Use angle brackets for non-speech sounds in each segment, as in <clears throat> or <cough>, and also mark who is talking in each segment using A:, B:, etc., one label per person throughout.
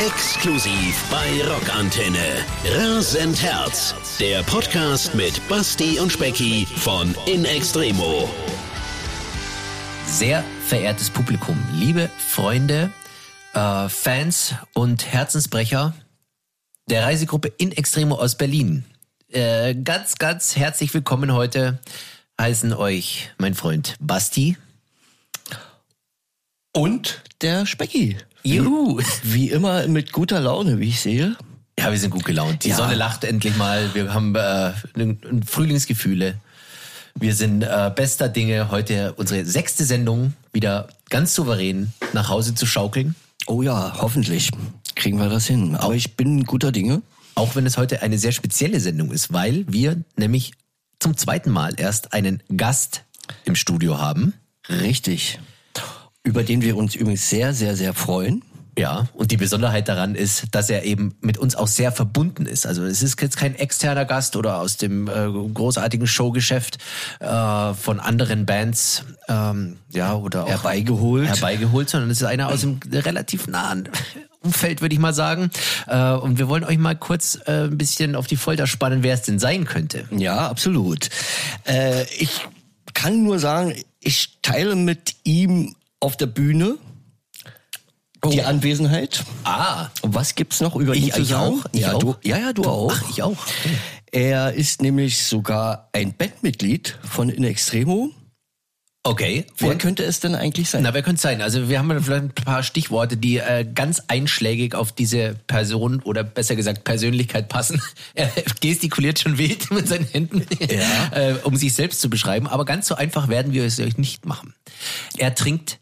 A: Exklusiv bei Rockantenne. Rasend Herz. Der Podcast mit Basti und Specki von In Extremo.
B: Sehr verehrtes Publikum, liebe Freunde, äh, Fans und Herzensbrecher der Reisegruppe In Extremo aus Berlin. Äh, ganz, ganz herzlich willkommen heute heißen euch mein Freund Basti.
C: Und der Specki.
B: Juhu.
C: Wie immer mit guter Laune, wie ich sehe.
B: Ja, wir sind gut gelaunt. Die
C: Ja.
B: Sonne lacht endlich mal. Wir haben äh, Frühlingsgefühle. Wir sind äh, bester Dinge, heute unsere sechste Sendung wieder ganz souverän nach Hause zu schaukeln.
C: Oh ja, hoffentlich kriegen wir das hin. Aber ich bin guter Dinge.
B: Auch wenn es heute eine sehr spezielle Sendung ist, weil wir nämlich zum zweiten Mal erst einen Gast im Studio haben.
C: Richtig. Über den wir uns übrigens sehr, sehr, sehr freuen.
B: Ja, und die Besonderheit daran ist, dass er eben mit uns auch sehr verbunden ist. Also es ist jetzt kein externer Gast oder aus dem äh, großartigen Showgeschäft äh, von anderen Bands ähm, ja oder auch
C: Herbeigeholt.
B: herbeigeholt, sondern es ist einer aus dem relativ nahen Umfeld, würde ich mal sagen. Äh, und wir wollen euch mal kurz äh, ein bisschen auf die Folter spannen, wer es denn sein könnte.
C: Ja, absolut. Äh, ich kann nur sagen, ich teile mit ihm auf der Bühne die Anwesenheit.
B: Ah,
C: was gibt's noch über
B: Ich-
C: ihn zu
B: ich
C: sagen?
B: auch, ich
C: ja,
B: auch.
C: Du, ja, ja, du auch.
B: ach, ich auch.
C: Er ist nämlich sogar ein Bandmitglied von In Extremo.
B: Okay.
C: Wer
B: Und?
C: könnte es denn eigentlich sein?
B: Na, wer könnte es sein? Also wir haben vielleicht ein paar Stichworte, die äh, ganz einschlägig auf diese Person oder besser gesagt Persönlichkeit passen. <laughs> Er gestikuliert schon wild mit seinen Händen,
C: Ja. <laughs>
B: äh, um sich selbst zu beschreiben. Aber ganz so einfach werden wir es euch nicht machen. Er trinkt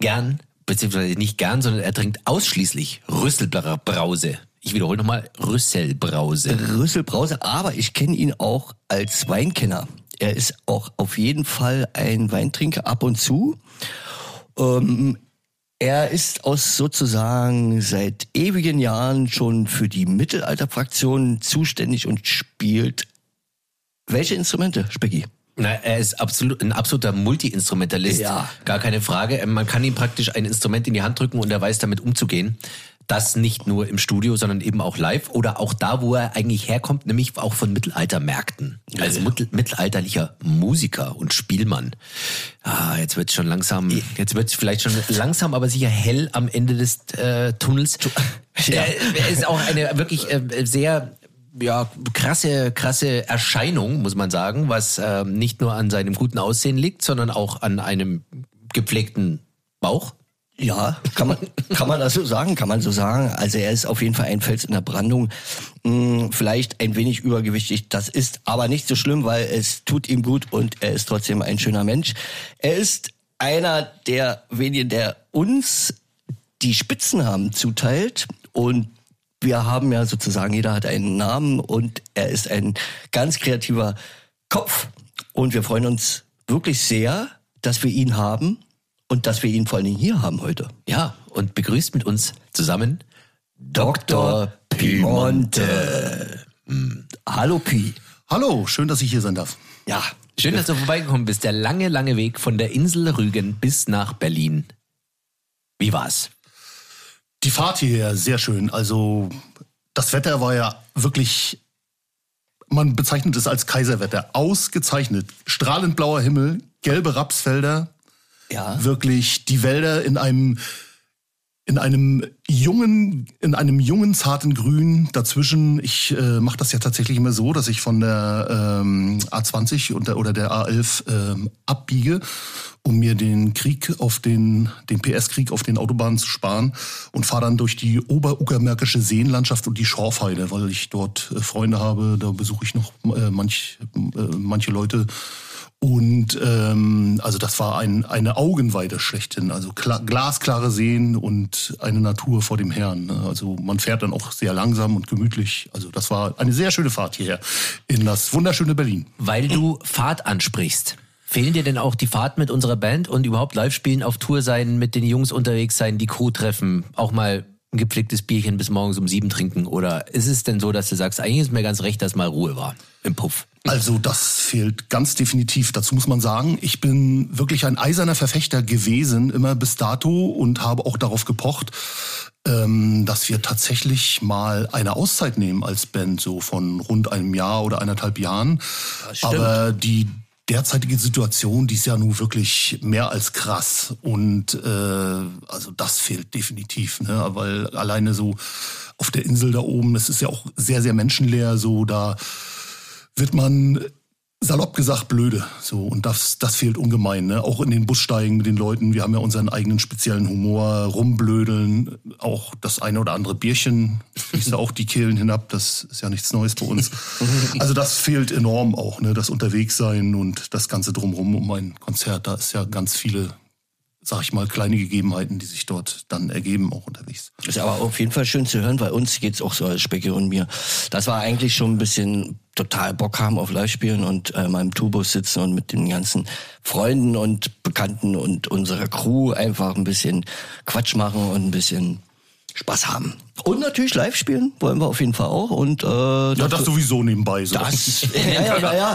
B: gern, beziehungsweise nicht gern, sondern er trinkt ausschließlich Rüsselbrause. Ich wiederhole nochmal, Rüsselbrause.
C: Rüssel Brause, aber ich kenne ihn auch als Weinkenner. Er ist auch auf jeden Fall ein Weintrinker ab und zu. Ähm, er ist aus sozusagen seit ewigen Jahren schon für die Mittelalterfraktion zuständig und spielt welche Instrumente, Specki?
B: Na, er ist absolut ein absoluter Multi-Instrumentalist.
C: Ja.
B: Gar keine Frage. Ähm, Man kann ihm praktisch ein Instrument in die Hand drücken und er weiß damit umzugehen. Das nicht nur im Studio, sondern eben auch live oder auch da, wo er eigentlich herkommt, nämlich auch von Mittelaltermärkten. Als mittel mittelalterlicher Musiker und Spielmann. Ah, jetzt wird schon langsam, jetzt wird vielleicht schon langsam, aber sicher hell am Ende des äh, Tunnels. <laughs>
C: Ja.
B: Er, er ist auch eine wirklich äh, sehr ja, krasse, krasse Erscheinung, muss man sagen, was ähm, nicht nur an seinem guten Aussehen liegt, sondern auch an einem gepflegten Bauch.
C: Ja, kann man, kann man das so sagen, kann man so sagen. Also er ist auf jeden Fall ein Fels in der Brandung. Hm, vielleicht ein wenig übergewichtig, das ist aber nicht so schlimm, weil es tut ihm gut und er ist trotzdem ein schöner Mensch. Er ist einer der wenigen, der uns die Spitzennamen zuteilt und wir haben ja sozusagen, jeder hat einen Namen und er ist ein ganz kreativer Kopf und wir freuen uns wirklich sehr, dass wir ihn haben und dass wir ihn vor allen Dingen hier haben heute.
B: Ja, und begrüßt mit uns zusammen
C: Dr. Pimonte. Hallo Pi.
D: Hallo, schön, dass ich hier sein darf.
C: Ja,
B: Schön, dass du vorbeigekommen bist. Der lange, lange Weg von der Insel Rügen bis nach Berlin. Wie war's?
D: Die Fahrt hierher, sehr schön. Also, das Wetter war ja wirklich, man bezeichnet es als Kaiserwetter. Ausgezeichnet. Strahlend blauer Himmel, gelbe Rapsfelder,
C: ja.
D: wirklich die Wälder in einem, in einem jungen, in einem jungen, zarten Grün dazwischen. Ich äh, mache das ja tatsächlich immer so, dass ich von der ähm, A20 und der, oder der A11 ähm, abbiege, um mir den Krieg auf den, den PS-Krieg auf den Autobahnen zu sparen und fahre dann durch die oberuckermärkische Seenlandschaft und die Schorfheide, weil ich dort äh, Freunde habe. Da besuche ich noch äh, manch, äh, manche Leute. Und ähm, also das war ein, eine Augenweide schlechthin. Also kla glasklare Seen und eine Natur vor dem Herrn. ne? Also man fährt dann auch sehr langsam und gemütlich. Also das war eine sehr schöne Fahrt hierher in das wunderschöne Berlin.
B: Weil du Fahrt ansprichst. Fehlen dir denn auch die Fahrt mit unserer Band und überhaupt live spielen, auf Tour sein, mit den Jungs unterwegs sein, die Crew treffen, auch mal ein gepflegtes Bierchen bis morgens um sieben trinken? Oder ist es denn so, dass du sagst, eigentlich ist mir ganz recht, dass mal Ruhe war im Puff?
D: Also das fehlt ganz definitiv. Dazu muss man sagen, ich bin wirklich ein eiserner Verfechter gewesen, immer bis dato und habe auch darauf gepocht, ähm, dass wir tatsächlich mal eine Auszeit nehmen als Band, so von rund einem Jahr oder eineinhalb Jahren. Aber die derzeitige Situation, die ist ja nun wirklich mehr als krass. Und äh, also das fehlt definitiv, ne? Weil alleine so auf der Insel da oben, das ist ja auch sehr, sehr menschenleer, so da wird man salopp gesagt blöde. So und das das fehlt ungemein. Ne? Auch in den Bussteigen mit den Leuten. Wir haben ja unseren eigenen speziellen Humor, rumblödeln, auch das eine oder andere Bierchen fließt ja auch die Kehlen hinab. Das ist ja nichts Neues bei uns. Also das fehlt enorm auch. Ne? Das Unterwegssein und das ganze drumherum um ein Konzert. Da ist ja ganz viele sag ich mal, kleine Gegebenheiten, die sich dort dann ergeben, auch unterwegs.
C: Ist aber auf jeden Fall schön zu hören, weil uns geht's auch so als Specke und mir. Das war eigentlich schon ein bisschen total Bock haben auf Live-Spielen und äh, mal im Tourbus sitzen und mit den ganzen Freunden und Bekannten und unserer Crew einfach ein bisschen Quatsch machen und ein bisschen Spaß haben. Und natürlich live spielen wollen wir auf jeden Fall auch. Und äh,
D: ja, das, das sowieso nebenbei. So.
C: Das, <laughs> ja, ja, ja, ja.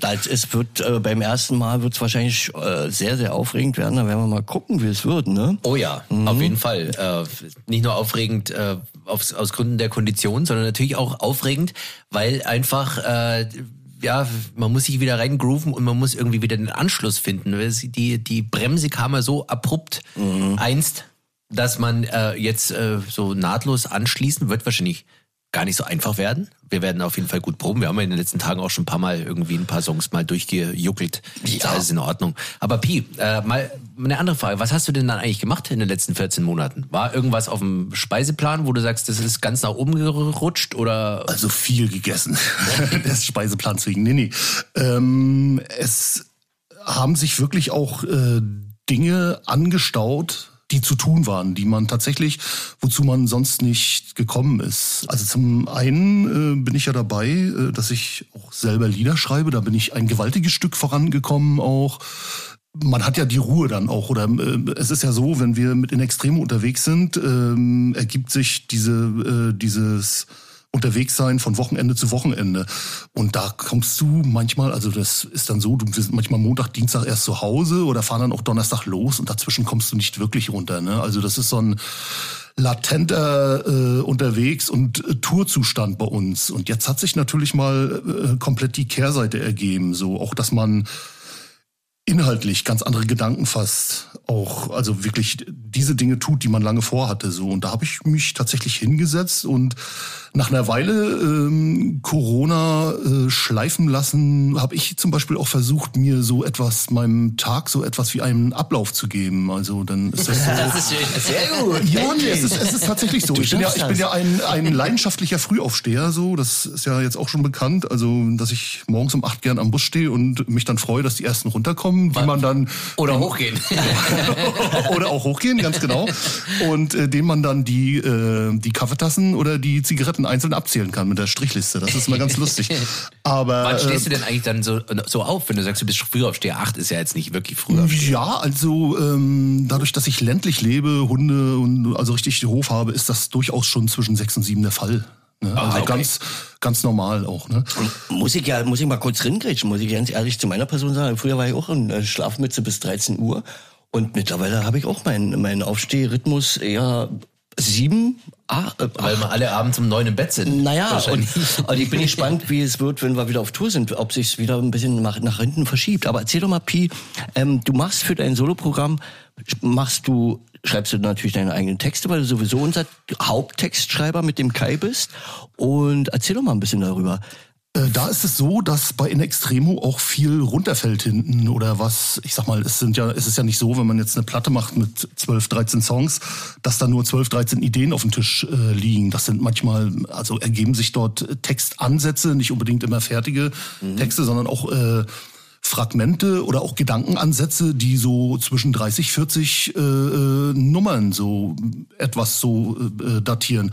C: Das, es wird äh, beim ersten Mal wird es wahrscheinlich äh, sehr, sehr aufregend werden. Da werden wir mal gucken, wie es wird. Ne?
B: Oh ja, mhm. auf jeden Fall. Äh, nicht nur aufregend äh, aus, aus Gründen der Kondition, sondern natürlich auch aufregend, weil einfach äh, ja, man muss sich wieder reingrooven und man muss irgendwie wieder den Anschluss finden. Die, die Bremse kam ja so abrupt mhm. einst dass man äh, jetzt äh, so nahtlos anschließen wird wahrscheinlich gar nicht so einfach werden. Wir werden auf jeden Fall gut proben. Wir haben ja in den letzten Tagen auch schon ein paar Mal irgendwie ein paar Songs mal durchgejuckelt. Ja. Alles in Ordnung. Aber Pi, äh, mal eine andere Frage. Was hast du denn dann eigentlich gemacht in den letzten 14 Monaten? War irgendwas auf dem Speiseplan, wo du sagst, das ist ganz nach oben gerutscht oder?
D: Also viel gegessen. <laughs> das Speiseplan zwingen. Nee, nee. Ähm, es haben sich wirklich auch äh, Dinge angestaut, die zu tun waren, die man tatsächlich, wozu man sonst nicht gekommen ist. Also zum einen äh, bin ich ja dabei, äh, dass ich auch selber Lieder schreibe. Da bin ich ein gewaltiges Stück vorangekommen auch. Man hat ja die Ruhe dann auch, oder äh, es ist ja so, wenn wir mit in Extremo unterwegs sind, ähm, ergibt sich diese, äh, dieses unterwegs sein von Wochenende zu Wochenende. Und da kommst du manchmal, also das ist dann so, du bist manchmal Montag, Dienstag erst zu Hause oder fahren dann auch Donnerstag los und dazwischen kommst du nicht wirklich runter. Ne? Also das ist so ein latenter äh, unterwegs und äh, Tourzustand bei uns. Und jetzt hat sich natürlich mal äh, komplett die Kehrseite ergeben, so auch, dass man inhaltlich ganz andere Gedanken fast auch, also wirklich diese Dinge tut, die man lange vorhatte. So. Und da habe ich mich tatsächlich hingesetzt und nach einer Weile ähm, Corona äh, schleifen lassen, habe ich zum Beispiel auch versucht, mir so etwas, meinem Tag so etwas wie einen Ablauf zu geben. Also dann ist das so. <laughs>
B: das ist sehr gut.
D: Ja, nee, es ist, es ist tatsächlich so. ich bin ja, ich bin ja ein, ein leidenschaftlicher Frühaufsteher, so. Das ist ja jetzt auch schon bekannt. Also, dass ich morgens um acht gern am Bus stehe und mich dann freue, dass die ersten runterkommen, die man dann.
B: Oder hochgehen. <laughs>
D: oder auch hochgehen, ganz genau. Und äh, dem man dann die, äh, die Kaffeetassen oder die Zigaretten Daten einzeln abzählen kann mit der Strichliste. Das ist mal ganz lustig. <laughs> Aber
B: wann stehst du denn eigentlich dann so, so auf, wenn du sagst, du bist früher aufsteher? Acht ist ja jetzt nicht wirklich früher.
D: Ja, also ähm, dadurch, dass ich ländlich lebe, Hunde und also richtig Hof habe, ist das durchaus schon zwischen sechs und sieben der Fall. Ne? Ah, also okay. ganz, ganz normal auch. Ne?
C: Muss ich ja, muss ich mal kurz ringrätschen, muss ich ganz ehrlich zu meiner Person sagen. Früher war ich auch in äh, Schlafmütze bis 13 Uhr. Und mittlerweile habe ich auch meinen, meinen Aufstehrhythmus eher sieben.
B: Ah, äh, Weil wir alle abends um neun im Bett sind.
C: Naja, und, und <laughs> ich bin gespannt, wie es wird, wenn wir wieder auf Tour sind, ob sich wieder ein bisschen nach, nach hinten verschiebt. Aber erzähl doch mal, Pi, ähm, du machst für dein Soloprogramm, machst du schreibst du natürlich deine eigenen Texte, weil du sowieso unser Haupttextschreiber mit dem Kai bist. Und erzähl doch mal ein bisschen darüber.
D: Äh, da ist es so, dass bei In Extremo auch viel runterfällt hinten oder was, ich sag mal, es sind ja, es ist ja nicht so, wenn man jetzt eine Platte macht mit 12, 13 Songs, dass da nur 12, 13 Ideen auf dem Tisch äh, liegen. Das sind manchmal, also ergeben sich dort Textansätze, nicht unbedingt immer fertige mhm. Texte, sondern auch äh, Fragmente oder auch Gedankenansätze, die so zwischen 30, 40 äh, äh, Nummern so etwas so äh, datieren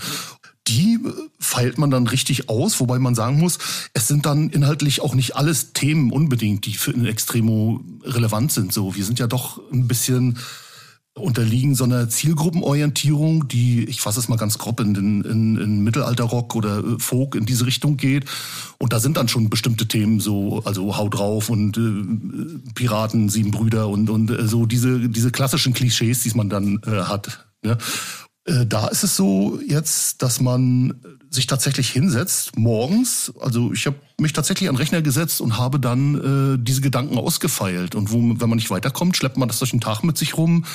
D: die feilt man dann richtig aus, wobei man sagen muss, es sind dann inhaltlich auch nicht alles Themen unbedingt, die für ein Extremo relevant sind. So, wir sind ja doch ein bisschen unterliegen so einer Zielgruppenorientierung, die, ich fasse es mal ganz grob, in, in, in Mittelalterrock oder äh, Folk in diese Richtung geht. Und da sind dann schon bestimmte Themen so, also Hau drauf und äh, Piraten, Sieben Brüder und, und äh, so diese, diese klassischen Klischees, die man dann äh, hat. Ne? Äh, da ist es so jetzt, dass man sich tatsächlich hinsetzt morgens. Also ich habe mich tatsächlich an den Rechner gesetzt und habe dann äh, diese Gedanken ausgefeilt. Und wo, wenn man nicht weiterkommt, schleppt man das durch den Tag mit sich rum,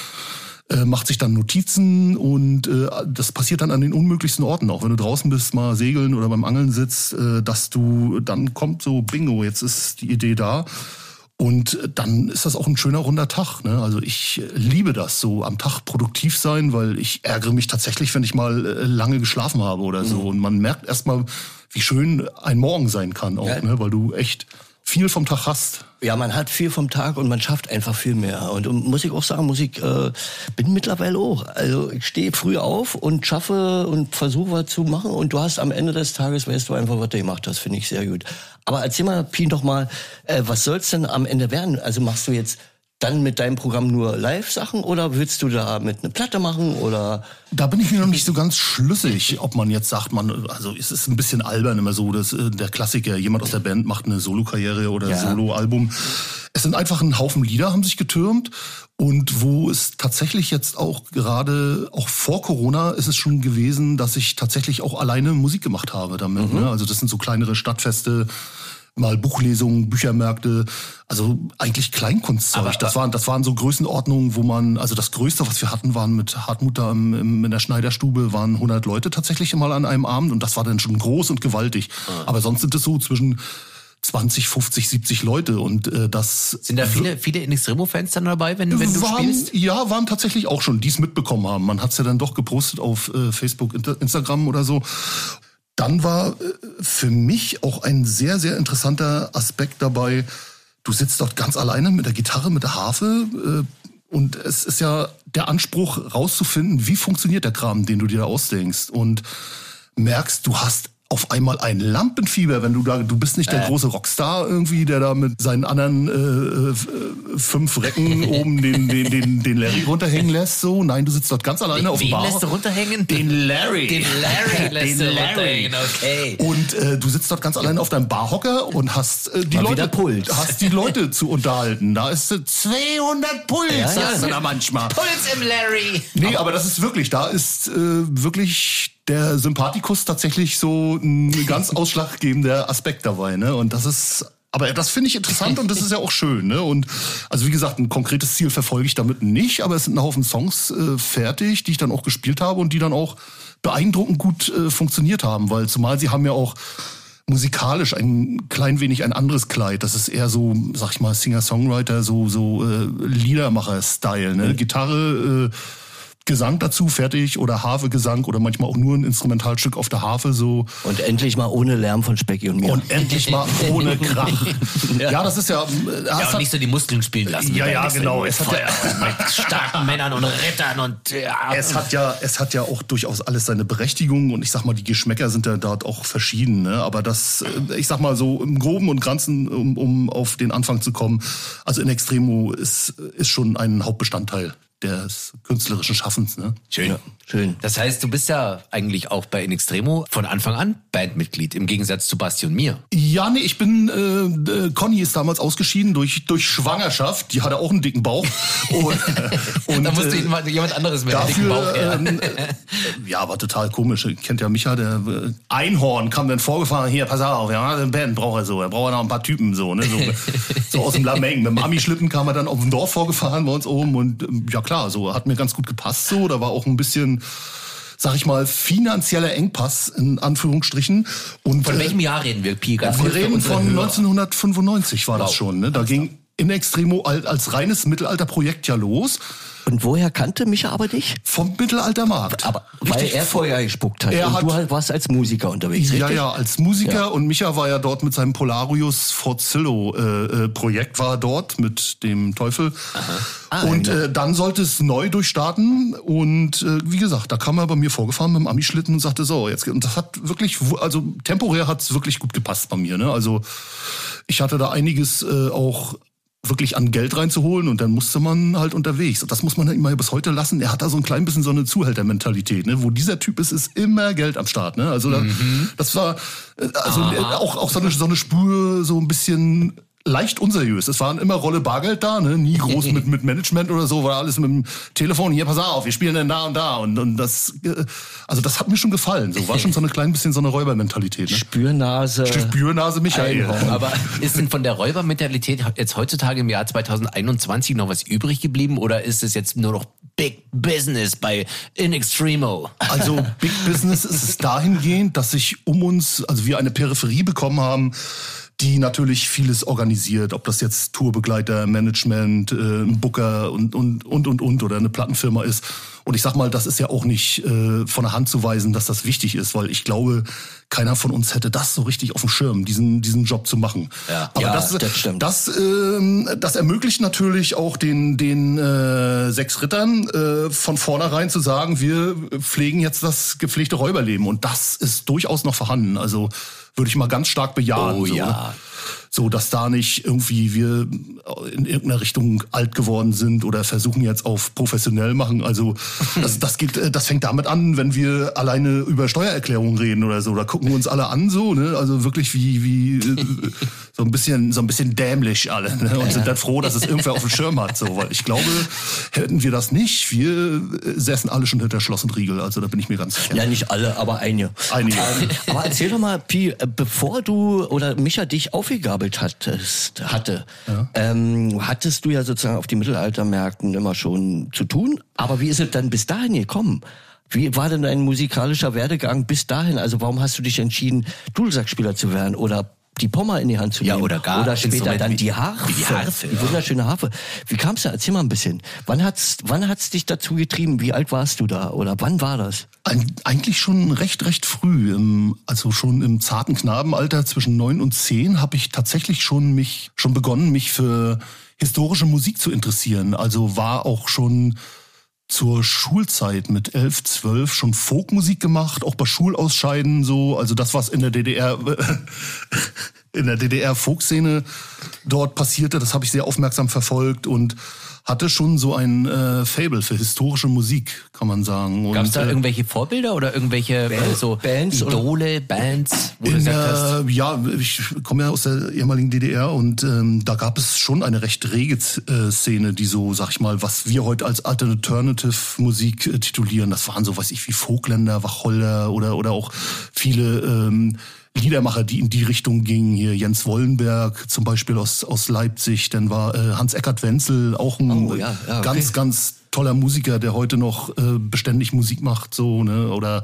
D: äh, macht sich dann Notizen und äh, das passiert dann an den unmöglichsten Orten, auch wenn du draußen bist, mal segeln oder beim Angeln sitzt, äh, dass du dann kommt so Bingo, jetzt ist die Idee da. Und dann ist das auch ein schöner runder Tag. Ne? Also ich liebe das, so am Tag produktiv sein, weil ich ärgere mich tatsächlich, wenn ich mal äh, lange geschlafen habe oder so. Mhm. Und man merkt erstmal, wie schön ein Morgen sein kann auch, ja. ne? weil du echt viel vom Tag hast.
C: Ja, man hat viel vom Tag und man schafft einfach viel mehr. Und, muss ich auch sagen, muss ich äh, bin mittlerweile auch. Also ich stehe früh auf und schaffe und versuche was zu machen und du hast am Ende des Tages, weißt du einfach, was du gemacht hast, finde ich sehr gut. Aber erzähl mal, Pien, doch mal, äh, was soll's denn am Ende werden? Also machst du jetzt dann mit deinem Programm nur Live-Sachen oder willst du da mit eine Platte machen oder?
D: Da bin ich mir noch nicht so ganz schlüssig, ob man jetzt sagt, man, also es ist ein bisschen albern immer so, dass äh, der Klassiker, jemand aus der Band macht eine Solo-Karriere oder ja. Solo-Album. Es sind einfach ein Haufen Lieder, haben sich getürmt. Und wo es tatsächlich jetzt auch gerade, auch vor Corona ist es schon gewesen, dass ich tatsächlich auch alleine Musik gemacht habe damit. Mhm. Ne? Also das sind so kleinere Stadtfeste, mal Buchlesungen, Büchermärkte, also eigentlich Kleinkunstzeug. Aber, das waren das waren so Größenordnungen, wo man also das Größte, was wir hatten, waren mit Hartmut da im, im, in der Schneiderstube waren 100 Leute tatsächlich mal an einem Abend und das war dann schon groß und gewaltig. Ah. Aber sonst sind es so zwischen 20, 50, 70 Leute und äh, das
B: sind da viele viele In Extremo Fans dann dabei, wenn, wenn du
D: waren,
B: spielst?
D: Ja, waren tatsächlich auch schon, die es mitbekommen haben. Man hat es ja dann doch gepostet auf äh, Facebook, Instagram oder so dann war äh, für mich auch ein sehr, sehr interessanter Aspekt dabei. Du sitzt dort ganz alleine mit der Gitarre, mit der Harfe. Äh, und es ist ja der Anspruch, rauszufinden, wie funktioniert der Kram, den du dir da ausdenkst. Und merkst, du hast auf einmal ein Lampenfieber, wenn du da, du bist nicht der äh. große Rockstar irgendwie, der da mit seinen anderen äh, äh fünf Recken <laughs> oben den, den, den, den Larry runterhängen lässt. So, nein, du sitzt dort ganz alleine den, auf dem Bar.
B: lässt du runterhängen?
D: Den Larry.
B: Den Larry <laughs> lässt den du Larry. runterhängen, okay.
D: Und äh, du sitzt dort ganz alleine auf deinem Barhocker und hast äh, die Mal Leute, Puls. hast die Leute <laughs> zu unterhalten. Da ist äh, 200 Puls, ja, ja. du da manchmal.
B: Puls im Larry.
D: Nee, aber, aber das ist wirklich, da ist äh, wirklich der Sympathikus tatsächlich so ein ganz <laughs> ausschlaggebender Aspekt dabei. Ne? Und das ist aber das finde ich interessant und das ist ja auch schön. Ne? Und also wie gesagt, ein konkretes Ziel verfolge ich damit nicht, aber es sind ein Haufen Songs äh, fertig, die ich dann auch gespielt habe und die dann auch beeindruckend gut äh, funktioniert haben, weil zumal sie haben ja auch musikalisch ein klein wenig ein anderes Kleid. Das ist eher so, sag ich mal, Singer-Songwriter, so so äh, Liedermacher-Style. Ne? Mhm. Gitarre. Äh, Gesang dazu fertig oder Harfe-Gesang oder manchmal auch nur ein Instrumentalstück auf der Harfe so.
C: Und endlich mal ohne Lärm von Specki und mir.
D: Und endlich mal ohne Krach. <laughs> ja. ja. das ist ja.
B: Äh, ja, und nicht so die Muskeln spielen lassen.
D: Ja, ja, genau.
B: Es hat ja, <laughs> mit starken Männern und Rittern und ja.
D: Es hat ja, es hat ja auch durchaus alles seine Berechtigung und ich sag mal, die Geschmäcker sind ja dort auch verschieden. Ne? Aber das, äh, ich sag mal so im Groben und Ganzen, um, um auf den Anfang zu kommen, also in Extremo ist, ist schon ein Hauptbestandteil des künstlerischen Schaffens. Ne?
B: Schön. Ja, schön. Das heißt, du bist ja eigentlich auch bei In Extremo von Anfang an Bandmitglied, im Gegensatz zu Basti und mir.
D: Ja, nee, ich bin, äh, Conny ist damals ausgeschieden durch, durch Schwangerschaft. Die hatte auch einen dicken Bauch. <laughs>
B: und, und, da musste äh, jemand anderes mit einem dicken Bauch her. Ähm,
D: äh, ja, war total komisch. Kennt ja Micha, der äh, Einhorn kam dann vorgefahren. Hier, pass auf, ja, eine Band braucht er so. Er braucht noch ein paar Typen so, ne? So, <laughs> so aus dem Lameng. Mit dem Ami-Schlitten kam er dann auf dem Dorf vorgefahren bei uns oben und ähm, ja klar, klar, so hat mir ganz gut gepasst so. Da war auch ein bisschen sag ich mal, finanzieller Engpass in Anführungsstrichen. Und,
B: von welchem Jahr reden wir, Pi?
D: Ganz wir reden von 1995 war wow. das schon. Ne? Da ging in Extremo als reines Mittelalterprojekt ja los.
C: Und woher kannte Micha aber dich?
D: Vom Mittelaltermarkt.
C: Aber weil er vorher gespuckt hat. Er und hat, du warst als Musiker unterwegs,
D: Ja, richtig? ja, als Musiker. Ja. Und Micha war ja dort mit seinem Polarius Forzillo äh, äh, Projekt war er dort mit dem Teufel. Ah, und äh, dann sollte es neu durchstarten. Und äh, wie gesagt, da kam er bei mir vorgefahren mit dem Ami-Schlitten und sagte so, jetzt und das hat wirklich, also temporär hat es wirklich gut gepasst bei mir. Ne? Also ich hatte da einiges äh, auch wirklich an Geld reinzuholen und dann musste man halt unterwegs. Und das muss man halt immer bis heute lassen. Er hat da so ein klein bisschen so eine Zuhältermentalität, ne? Wo dieser Typ ist, ist immer Geld am Start, ne? Also da, das war äh, also äh, auch, auch so eine, so eine Spur, so ein bisschen leicht unseriös. Es waren immer Rolle Bargeld da, ne? nie groß mit, mit Management oder so, war alles mit dem Telefon, hier, pass auf, wir spielen dann da und da. Und, und das, äh, also das hat mir schon gefallen. So war <laughs> schon so eine klein bisschen so eine Räubermentalität. Ne?
C: Spürnase.
D: Spürnase Michael.
C: Einhorn.
B: Aber ist denn von der Räubermentalität jetzt heutzutage im Jahr 2021 noch was übrig geblieben oder ist es jetzt nur noch Big Business bei In Extremo?
D: Also Big Business ist es dahingehend, dass sich um uns, also wir eine Peripherie bekommen haben, die natürlich vieles organisiert, ob das jetzt Tourbegleiter, Management, äh, Booker und, und, und, und, und oder eine Plattenfirma ist. Und ich sag mal, das ist ja auch nicht äh, von der Hand zu weisen, dass das wichtig ist, weil ich glaube, keiner von uns hätte das so richtig auf dem Schirm, diesen, diesen Job zu machen.
B: Ja.
D: Aber
C: Ja,
D: das,
C: das stimmt.
D: Das, ähm, das ermöglicht natürlich auch den, den äh, sechs Rittern äh, von vornherein zu sagen, wir pflegen jetzt das gepflegte Räuberleben. Und das ist durchaus noch vorhanden. Also würde ich mal ganz stark bejahen.
B: Oh
D: so,
B: ja.
D: ne? So, dass da nicht irgendwie wir in irgendeiner Richtung alt geworden sind oder versuchen jetzt auf professionell machen. Also das, das geht, äh, das fängt damit an, wenn wir alleine über Steuererklärungen reden oder so. Da gucken wir uns alle an so, ne? Also wirklich wie, wie äh, so ein bisschen, so ein bisschen dämlich alle, ne? Und sind dann froh, dass es irgendwer auf dem Schirm hat. So, weil ich glaube, hätten wir das nicht, wir äh, säßen alle schon hinter Schloss und Riegel. Also da bin ich mir ganz sicher.
C: Ja, nicht alle, aber einige.
D: Einige.
C: Ähm, aber erzähl doch mal, Pi, äh, bevor du oder Micha dich aufgegabelt hattest, hatte, ähm, hattest du ja sozusagen auf die Mittelaltermärkten immer schon zu tun. Aber wie ist es dann bis dahin gekommen? Wie war denn dein musikalischer Werdegang bis dahin? Also warum hast du dich entschieden, Dudelsackspieler zu werden oder die Pommer in die Hand zu
B: Ja,
C: nehmen?
B: oder gar
C: oder später dann die Harfe.
B: wie die Harfe,
C: Die
B: ja.
C: wunderschöne Harfe. Wie kam's da? Erzähl mal ein bisschen. Wann hat's, wann hat's dich dazu getrieben? Wie alt warst du da? Oder wann war das?
D: Eig- Eigentlich schon recht, recht früh. Also schon im zarten Knabenalter zwischen neun und zehn habe ich tatsächlich schon mich schon begonnen, mich für historische Musik zu interessieren. Also war auch schon zur Schulzeit mit elf, zwölf schon Folkmusik gemacht, auch bei Schulausscheiden so. Also das, was in der DDR <laughs> in der DDR Folkszene dort passierte, das habe ich sehr aufmerksam verfolgt und hatte schon so ein äh, Fable für historische Musik, kann man sagen.
B: Gab es da
D: äh,
B: irgendwelche Vorbilder oder irgendwelche äh, so
C: Bands
B: Idole, Bands, wo
D: in der, ja, ich komme ja aus der ehemaligen DDR und ähm, da gab es schon eine recht rege äh, Szene, die so, sag ich mal, was wir heute als Alternative Musik äh, titulieren. Das waren so, weiß ich, wie Vogländer, Wacholder oder oder auch viele ähm, Liedermacher, die in die Richtung gingen. Hier Jens Wollenberg zum Beispiel aus aus Leipzig, dann war äh, Hans Eckert Wenzel auch ein
C: Oh, ja, ja, okay.
D: ganz ganz toller Musiker, der heute noch äh, beständig Musik macht, so ne oder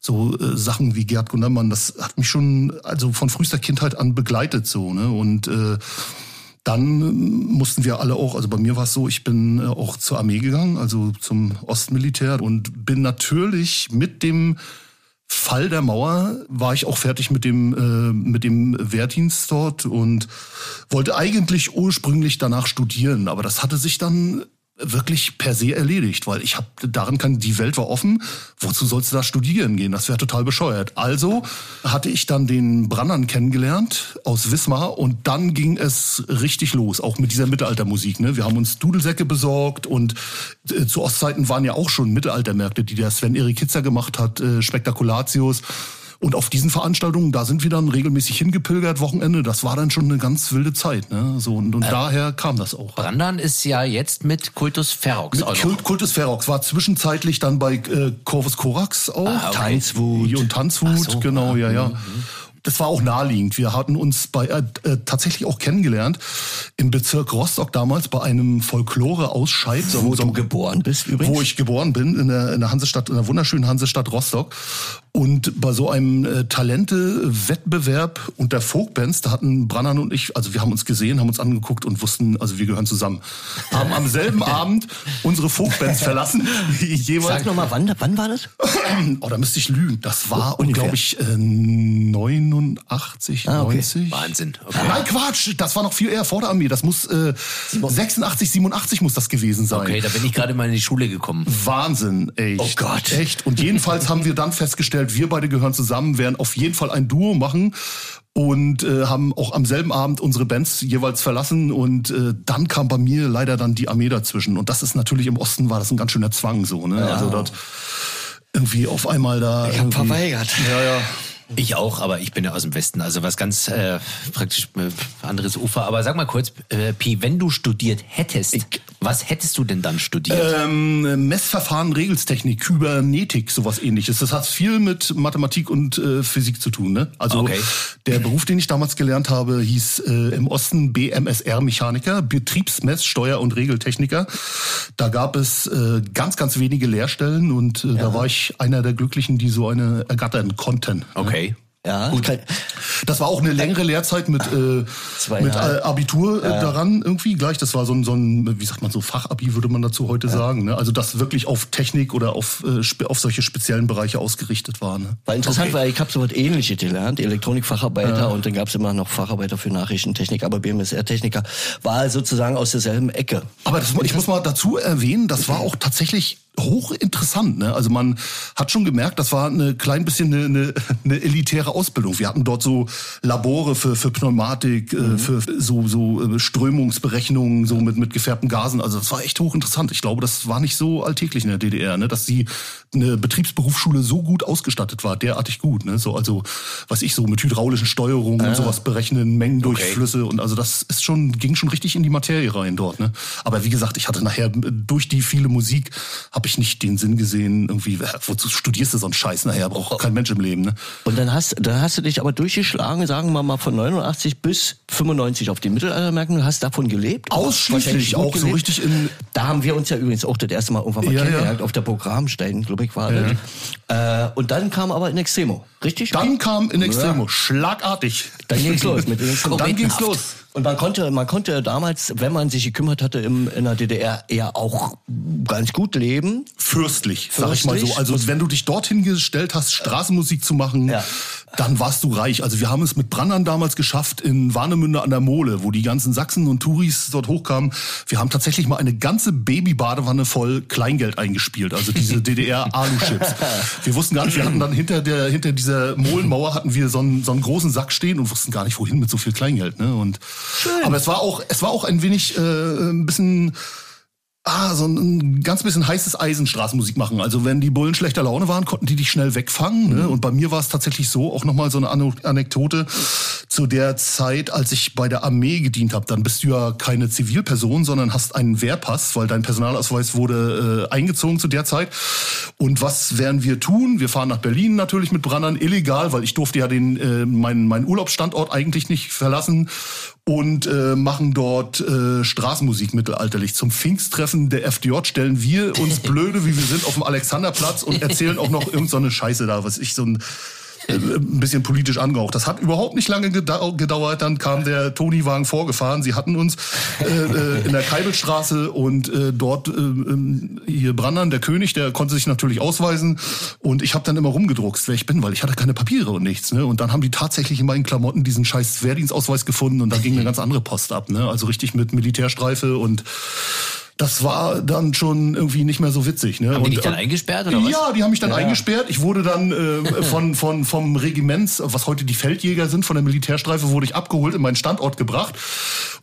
D: so äh, Sachen wie Gerd Gundermann, das hat mich schon also von frühester Kindheit an begleitet so ne und äh, dann mussten wir alle auch, also bei mir war es so, ich bin äh, auch zur Armee gegangen, also zum Ostmilitär und bin natürlich mit dem Fall der Mauer war ich auch fertig mit dem äh, mit dem Wehrdienst dort und wollte eigentlich ursprünglich danach studieren, aber das hatte sich dann wirklich per se erledigt, weil ich habe darin kann die Welt war offen. Wozu sollst du da studieren gehen? Das wäre total bescheuert. Also hatte ich dann den Brannern kennengelernt aus Wismar und dann ging es richtig los, auch mit dieser Mittelaltermusik. Ne? Wir haben uns Dudelsäcke besorgt und äh, zu Ostzeiten waren ja auch schon Mittelaltermärkte, die der Sven Erik Hitzer gemacht hat, äh, Spektakulatius. Und auf diesen Veranstaltungen, da sind wir dann regelmäßig hingepilgert, Wochenende. Das war dann schon eine ganz wilde Zeit. Ne? So, und und daher kam das auch.
B: Brandan ist ja jetzt mit Kultus Ferox
D: Mit. Kult, Kultus Ferox war zwischenzeitlich dann bei äh, Corvus Corax auch.
B: Ah, okay.
C: Tanzwut.
D: Und Tanzwut,
B: so,
D: genau, ja, ja.
B: Mhm.
D: Das war auch naheliegend. Wir hatten uns bei äh, äh, tatsächlich auch kennengelernt im Bezirk Rostock damals bei einem Folklore-Ausscheid. So,
C: Wo
D: so,
C: du geboren bist übrigens.
D: wo ich geboren bin, in der, in der Hansestadt, in der wunderschönen Hansestadt Rostock. Und bei so einem äh, Talente-Wettbewerb unter Folkbands, da hatten Brannan und ich, also wir haben uns gesehen, haben uns angeguckt und wussten, also wir gehören zusammen. Haben am selben <laughs> Abend unsere Folkbands verlassen. jeweils.
C: Sag noch mal, wann, wann war das?
D: Oh, da müsste ich lügen. Das war,
C: ungefähr.
D: glaube ich, äh, 99 89,
C: Ah, okay.
D: 90.
B: Wahnsinn. Okay.
D: Nein, Quatsch, das war noch viel eher vor der Armee. Das muss äh, 86, 87 muss das gewesen sein.
B: Okay, da bin ich gerade mal in die Schule gekommen.
D: Wahnsinn, echt.
C: Oh Gott.
D: Echt. Und jedenfalls haben wir dann festgestellt, wir beide gehören zusammen, werden auf jeden Fall ein Duo machen und äh, haben auch am selben Abend unsere Bands jeweils verlassen und äh, dann kam bei mir leider dann die Armee dazwischen und das ist natürlich im Osten war das ein ganz schöner Zwang so, ne? Also dort irgendwie auf einmal da
C: Ich habe
D: irgendwie-
C: verweigert.
D: Ja, ja.
B: Ich auch, aber ich bin ja aus dem Westen, also was ganz äh, praktisch äh, anderes Ufer. Aber sag mal kurz, äh, Pi, wenn du studiert hättest, was hättest du denn dann studiert?
D: Ähm, Messverfahren, Regelstechnik, Kybernetik, sowas ähnliches. Das hat viel mit Mathematik und äh, Physik zu tun. Ne? Also
B: Okay.
D: der Beruf, den ich damals gelernt habe, hieß äh, im Osten BMSR-Mechaniker, Betriebsmess-, Steuer- und Regeltechniker. Da gab es äh, ganz, ganz wenige Lehrstellen und äh, da war ich einer der Glücklichen, die so eine ergattern konnten.
B: okay.
C: Ja, kann,
D: Das war auch eine längere Lehrzeit mit, äh, mit äh, Abitur äh, daran irgendwie gleich. Das war so ein, so ein, wie sagt man so, Fachabi würde man dazu heute sagen. Ne? Also das wirklich auf Technik oder auf, äh, auf solche speziellen Bereiche ausgerichtet war. Ne?
C: war interessant, weil ich habe so was ähnliches gelernt, Elektronikfacharbeiter und dann gab es immer noch Facharbeiter für Nachrichtentechnik, aber BMSR-Techniker war sozusagen aus derselben Ecke.
D: Aber das, ich muss mal dazu erwähnen, das war auch tatsächlich hochinteressant. Ne? Also man hat schon gemerkt, das war eine klein bisschen eine, eine, eine elitäre Ausbildung. Wir hatten dort so Labore für, für Pneumatik, äh, für so, so äh, Strömungsberechnungen, so mit, mit gefärbten Gasen. Also das war echt hochinteressant. Ich glaube, das war nicht so alltäglich in der DDR, ne? dass die eine Betriebsberufsschule so gut ausgestattet war, derartig gut. Ne? So, also, was ich so mit hydraulischen Steuerungen und sowas berechnen, Mengendurchflüsse und also das ist schon, ging schon richtig in die Materie rein dort. Ne? Aber wie gesagt, ich hatte nachher durch die viele Musik habe ich nicht den Sinn gesehen, irgendwie, äh, wozu studierst du so einen Scheiß nachher? Braucht kein Mensch im Leben. Ne?
C: Und dann hast, dann hast du dich aber durchgeschlagen, sagen wir mal von 89 bis 95 auf den Mittelaltermärkten. Du hast davon gelebt?
D: Ausschließlich auch so richtig in-
C: Da haben wir uns ja übrigens auch das erste Mal irgendwann mal
D: Ja, ja.
C: kennengelernt, auf der Programmstein, glaube ich, war das. Äh, und dann kam aber in Extremo, richtig?
D: Dann kam in Extremo, schlagartig.
C: Dann ging's los mit Extremo.
D: Dann ging's los.
C: Und man konnte, man konnte damals, wenn man sich gekümmert hatte im, in der DDR, eher auch ganz gut leben.
D: Fürstlich, sag ich mal so.
C: Fürstlich?
D: Also wenn du dich dorthin gestellt hast, Straßenmusik zu machen,
C: Ja.
D: dann warst du reich. Also wir haben es mit Brandern damals geschafft in Warnemünde an der Mole, wo die ganzen Sachsen und Touris dort hochkamen. Wir haben tatsächlich mal eine ganze Babybadewanne voll Kleingeld eingespielt, also diese DDR-Alu-Chips. <laughs> Wir wussten gar nicht, wir hatten dann hinter der hinter dieser Molenmauer hatten wir so einen, so einen großen Sack stehen und wussten gar nicht, wohin mit so viel Kleingeld. Ne? Und aber es war auch es war auch ein wenig äh, ein bisschen Ah, so ein ganz bisschen heißes Eisen Straßenmusik machen. Also wenn die Bullen schlechter Laune waren, konnten die dich schnell wegfangen. Ne? Und bei mir war es tatsächlich so, auch nochmal so eine Anekdote, zu der Zeit, als ich bei der Armee gedient habe, dann bist du ja keine Zivilperson, sondern hast einen Wehrpass, weil dein Personalausweis wurde äh, eingezogen zu der Zeit. Und was werden wir tun? Wir fahren nach Berlin natürlich mit Brandern, illegal, weil ich durfte ja den äh, meinen, meinen Urlaubsstandort eigentlich nicht verlassen und äh, machen dort äh, Straßenmusik mittelalterlich. Zum Pfingsttreffen der FDJ stellen wir uns <laughs> blöde, wie wir sind, auf dem Alexanderplatz und erzählen auch noch irgendeine so Scheiße da, was ich so ein äh, ein bisschen politisch angehaucht. Das hat überhaupt nicht lange gedau- gedauert. Dann kam der Toni-Wagen vorgefahren. Sie hatten uns äh, äh, in der Keibelstraße und äh, dort äh, ähm, hier Brandern, der König, der konnte sich natürlich ausweisen. Und ich habe dann immer rumgedruckst, wer ich bin, weil ich hatte keine Papiere und nichts. Ne? Und dann haben die tatsächlich in meinen Klamotten diesen scheiß Wehrdienstausweis gefunden und da ging eine <laughs> ganz andere Post ab. Ne? Also richtig mit Militärstreife und das war dann schon irgendwie nicht mehr so witzig. Ne?
B: Haben die
D: und,
B: dich dann eingesperrt oder was?
D: Ja, die haben mich dann eingesperrt. Ich wurde dann äh, <laughs> von, von, vom Regiments, was heute die Feldjäger sind, von der Militärstreife, wurde ich abgeholt, in meinen Standort gebracht.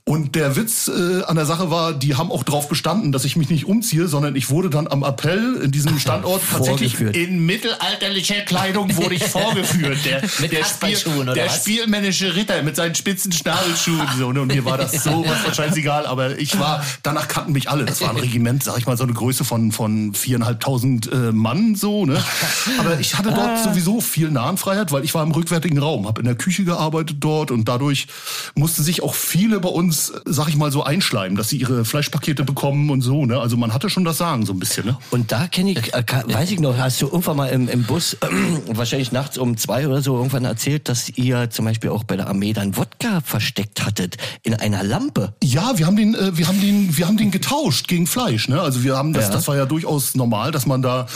D: Und der Witz äh, an der Sache war, die haben auch drauf bestanden, dass ich mich nicht umziehe, sondern ich wurde dann am Appell in diesem <laughs> Standort tatsächlich in mittelalterlicher Kleidung wurde ich <laughs> vorgeführt. Der, der,
B: oder
D: der spielmännische Ritter mit seinen spitzen Schnabelschuhen. So, ne? Und mir war das so was wahrscheinlich egal, aber ich war, danach kannten mich alle. Das war ein Regiment, sag ich mal, so eine Größe von, von viereinhalbtausend äh, Mann, so, ne? <laughs> Aber ich hatte dort sowieso viel Nahenfreiheit, weil ich war im rückwärtigen Raum, habe in der Küche gearbeitet dort und dadurch mussten sich auch viele bei uns sag ich mal, so einschleimen, dass sie ihre Fleischpakete bekommen und so. Ne? Also man hatte schon das Sagen so ein bisschen. Ne?
C: Und da kenne ich, äh, weiß ich noch, hast du irgendwann mal im, im Bus, äh, <clears throat> wahrscheinlich nachts um zwei oder so, irgendwann erzählt, dass ihr zum Beispiel auch bei der Armee dann Wodka versteckt hattet in einer Lampe.
D: Ja, wir haben den, äh, wir haben den, wir haben den getauscht gegen Fleisch. Ne? Also wir haben das,
C: Ja.
D: das war ja durchaus normal, dass man da